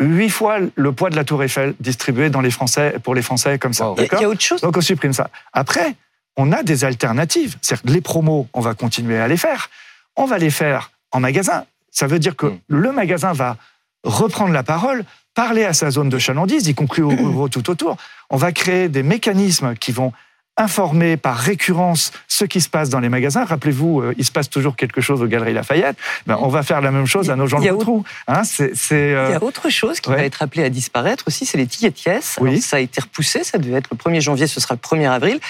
huit fois le poids de la Tour Eiffel distribué dans les Français, pour les Français comme ça. Wow. Il y a- autre chose. donc on supprime ça. Après, on a des alternatives. C'est-à-dire que les promos, on va continuer à les faire. On va les faire en magasin. Ça veut dire que Mm. le magasin va reprendre la parole, parler à sa zone de chalandise, y compris aux ruraux tout autour. On va créer des mécanismes qui vont informer par récurrence ce qui se passe dans les magasins. Rappelez-vous, euh, il se passe toujours quelque chose aux Galeries Lafayette. Ben, on va faire la même chose à nos gens Il y a le trou. Hein, c'est, c'est, euh, Il y a autre chose qui ouais. va être appelée à disparaître aussi, c'est les tickets de caisse. Oui. Alors, ça a été repoussé, ça devait être le 1er janvier, ce sera le 1er avril.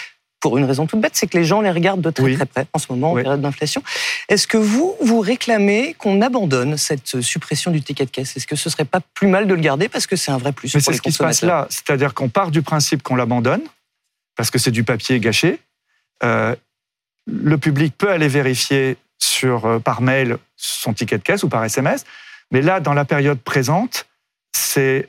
Pour une raison toute bête, c'est que les gens les regardent de très Oui. très près en ce moment, en Oui. période d'inflation. Est-ce que vous, vous réclamez qu'on abandonne cette suppression du ticket de caisse? Est-ce que ce serait pas plus mal de le garder parce que c'est un vrai plus Mais pour c'est les ce qui se passe là. C'est-à-dire qu'on part du principe qu'on l'abandonne, parce que c'est du papier gâché. Euh, le public peut aller vérifier sur, euh, par mail son ticket de caisse ou par SMS. Mais là, dans la période présente, c'est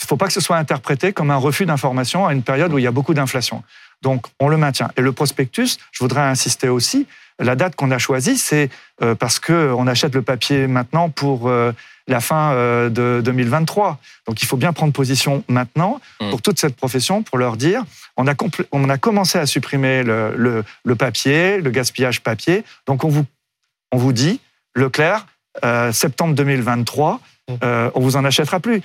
il ne faut pas que ce soit interprété comme un refus d'information à une période où il y a beaucoup d'inflation. Donc, on le maintient. Et le prospectus, je voudrais insister aussi, la date qu'on a choisie, c'est euh, parce qu'on achète le papier maintenant pour la fin euh, de 2023. Donc, il faut bien prendre position maintenant Mm. pour toute cette profession, pour leur dire, on a, on a commencé à supprimer le, le- le papier, le gaspillage papier. Donc, on vous, on vous dit, Leclerc, euh, septembre 2023, euh, on vous en achètera plus.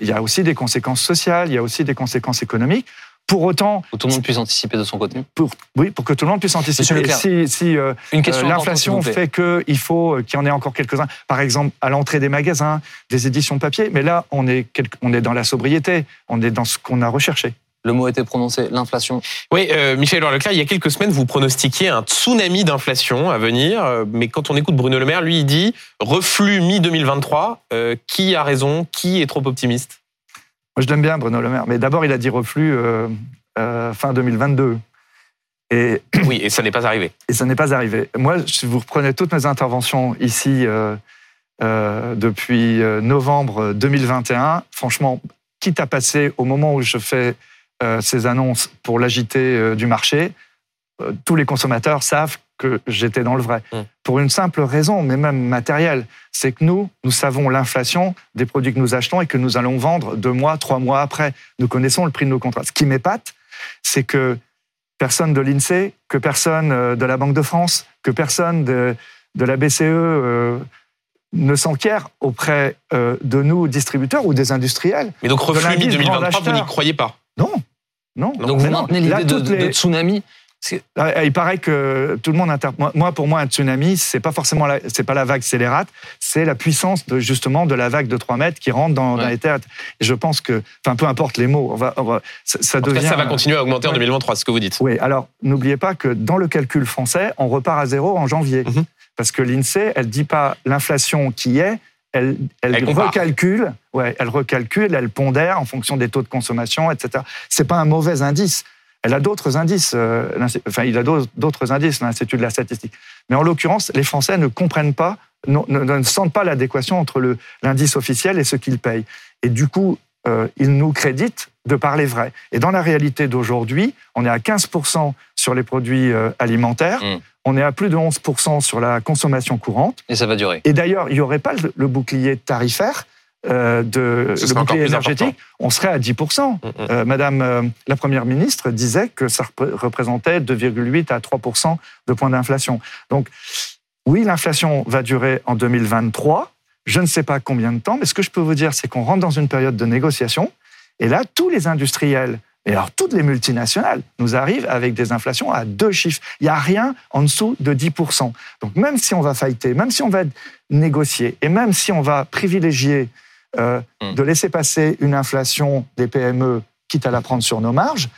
Il y a aussi des conséquences sociales, il y a aussi des conséquences économiques. Pour autant, Où tout le monde puisse anticiper de son côté. pour, oui, pour que tout le monde puisse anticiper. Leclerc, Si, si euh, Une question euh, l'inflation fait qu'il faut euh, qu'il y en ait encore quelques-uns, par exemple à l'entrée des magasins, des éditions papier, mais là, on est, on est dans la sobriété, on est dans ce qu'on a recherché. Le mot a été prononcé, l'inflation. Oui, euh, Michel Leclerc, il y a quelques semaines, vous pronostiquiez un tsunami d'inflation à venir. euh, Mais quand on écoute Bruno Le Maire, lui, il dit reflux mi-2023. Euh, qui a raison? Qui est trop optimiste? Moi, je l'aime bien, Bruno Le Maire, mais d'abord, il a dit reflux euh, euh, fin 2022. Et, Oui, et ça n'est pas arrivé. et ça n'est pas arrivé. Moi, si vous reprenez toutes mes interventions ici euh, depuis novembre 2021, franchement, quitte à passer au moment où je fais ces annonces pour l'agiter euh, du marché, tous les consommateurs savent que j'étais dans le vrai. Mm. Pour une simple raison, mais même matérielle, c'est que nous, nous savons l'inflation des produits que nous achetons et que nous allons vendre deux mois, trois mois après. Nous connaissons le prix de nos contrats. Ce qui m'épate, c'est que personne de l'INSEE, que personne euh, de la Banque de France, que personne de, de la BCE euh, ne s'enquiert auprès euh, de nous, distributeurs ou des industriels. Mais donc reflux l'indice mi-2023, grand vous acheteur. n'y croyez pas? Non, non. Donc vous maintenez l'idée de, de tsunami Il paraît que tout le monde inter... moi- pour moi, un tsunami, c'est pas forcément la... c'est pas la vague scélérate, c'est la puissance de justement de la vague de 3 mètres qui rentre dans, dans Ouais. les terres. Et je pense que, enfin, peu importe les mots, on va, on va- ça, ça En tout cas, devient. ça va continuer à augmenter en Ouais. 2023, c'est ce que vous dites. Oui, alors n'oubliez pas que dans le calcul français, on repart à zéro en janvier. Mhm. Parce que l'INSEE, elle dit pas l'inflation qui est, elle, elle, Elle recalcule, ouais, elle recalcule, elle pondère en fonction des taux de consommation, etc. C'est pas un mauvais indice. Elle a d'autres indices, euh, enfin, il a d'autres- indices, l'Institut de la statistique. Mais en l'occurrence, les Français ne comprennent pas, ne, ne sentent pas l'adéquation entre l'indice officiel et ce qu'ils payent. Et du coup, euh, ils nous créditent de parler vrai. Et dans la réalité d'aujourd'hui, on est à 15% sur les produits euh, alimentaires, Mm. on est à plus de 11% sur la consommation courante. et ça va durer. Et d'ailleurs, il n'y aurait pas le, le bouclier tarifaire, euh, de, Ce le bouclier énergétique, on serait à 10%. Mm, mm. Euh, Madame euh, la Première ministre disait que ça repré- représentait 2,8 à 3% de points d'inflation. Donc, oui, l'inflation va durer en 2023. Je ne sais pas combien de temps, mais ce que je peux vous dire, c'est qu'on rentre dans une période de négociation. Et là, tous les industriels, et alors toutes les multinationales, nous arrivent avec des inflations à deux chiffres. Il n'y a rien en dessous de 10% Donc, même si on va fighter, même si on va négocier, et même si on va privilégier euh, Mm. de laisser passer une inflation des PME, quitte à la prendre sur nos marges,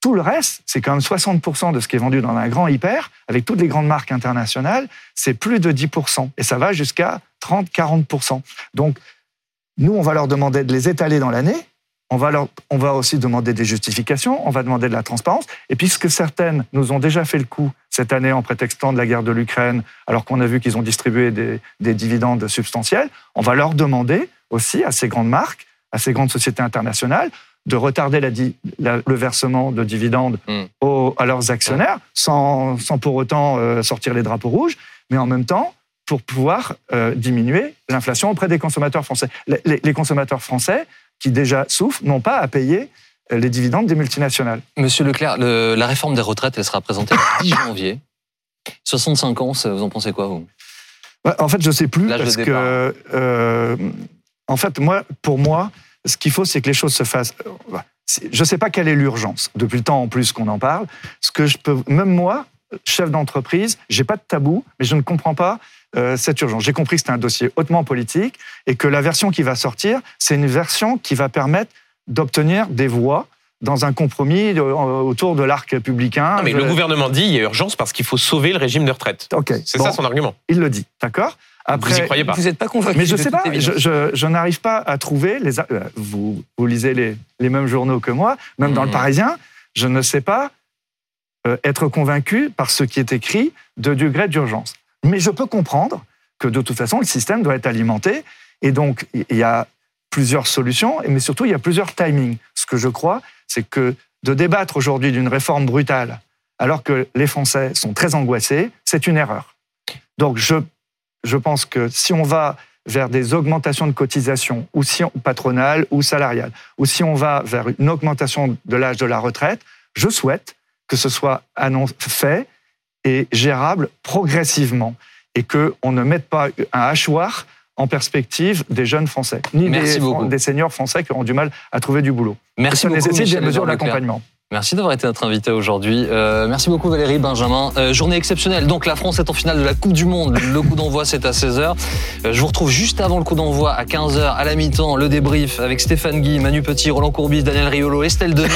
tout le reste, c'est quand même 60% de ce qui est vendu dans un grand hyper, avec toutes les grandes marques internationales, c'est plus de 10%. Et ça va jusqu'à 30-40%. Donc, nous, on va leur demander de les étaler dans l'année. on va, leur, on va aussi demander des justifications, on va demander de la transparence. Et puisque certaines nous ont déjà fait le coup cette année en prétextant de la guerre de l'Ukraine, alors qu'on a vu qu'ils ont distribué des, des dividendes substantiels, on va leur demander aussi à ces grandes marques, à ces grandes sociétés internationales, de retarder la di- la- le versement de dividendes Mm. aux- à leurs actionnaires, sans, sans pour autant euh, sortir les drapeaux rouges, mais en même temps pour pouvoir euh, diminuer l'inflation auprès des consommateurs français. Les, consommateurs français, qui déjà souffrent, n'ont pas à payer euh, les dividendes des multinationales. Monsieur Leclerc, le- la réforme des retraites, elle sera présentée le 10 janvier. 65 ans, vous en pensez quoi, vous? Ouais, En fait, je sais plus L'âge parce que, euh, en fait, moi, pour moi, ce qu'il faut, c'est que les choses se fassent. euh, Je ne sais pas quelle est l'urgence. Depuis le temps en plus qu'on en parle, ce que je peux, même moi, chef d'entreprise, j'ai pas de tabou, mais je ne comprends pas euh, cette urgence. J'ai compris que c'était un dossier hautement politique et que la version qui va sortir, c'est une version qui va permettre d'obtenir des voix dans un compromis euh, autour de l'arc républicain. Non, mais le gouvernement dit il y a urgence parce qu'il faut sauver le régime de retraite. Ok. C'est Bon, ça son argument. Il le dit, d'accord? Vous y croyez pas Vous n'êtes pas convaincu Mais je de sais pas, je, je- je n'arrive pas à trouver les. euh, Vous, vous lisez les, les mêmes journaux que moi, même dans le Mhm. Parisien, je ne sais pas euh, être convaincu par ce qui est écrit de degré d'urgence. Mais je peux comprendre que de toute façon, le système doit être alimenté, et donc il y a plusieurs solutions, mais surtout il y a plusieurs timings. Ce que je crois, c'est que de débattre aujourd'hui d'une réforme brutale, alors que les Français sont très angoissés, c'est une erreur. Donc je je pense que si on va vers des augmentations de cotisations, ou si on, patronales ou salariales, ou si on va vers une augmentation de l'âge de la retraite, je souhaite que ce soit fait et gérable progressivement et qu'on ne mette pas un hachoir en perspective des jeunes Français, ni Merci des, beaucoup. des seniors Français qui auront du mal à trouver du boulot. Merci Et ça beaucoup, nécessite Michel des mesures d'accompagnement. Merci d'avoir été notre invité aujourd'hui. Euh, merci beaucoup Valérie, Benjamin. Euh, journée exceptionnelle. Donc la France est en finale de la Coupe du Monde. Le coup d'envoi c'est à 16h. Euh, je vous retrouve juste avant le coup d'envoi à 15h à la mi-temps, le débrief avec Stéphane Guy, Manu Petit, Roland Courbis, Daniel Riolo, Estelle Denis.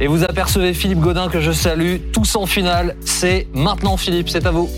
Et vous apercevez Philippe Godin que je salue. Tous en finale. C'est maintenant Philippe, c'est à vous.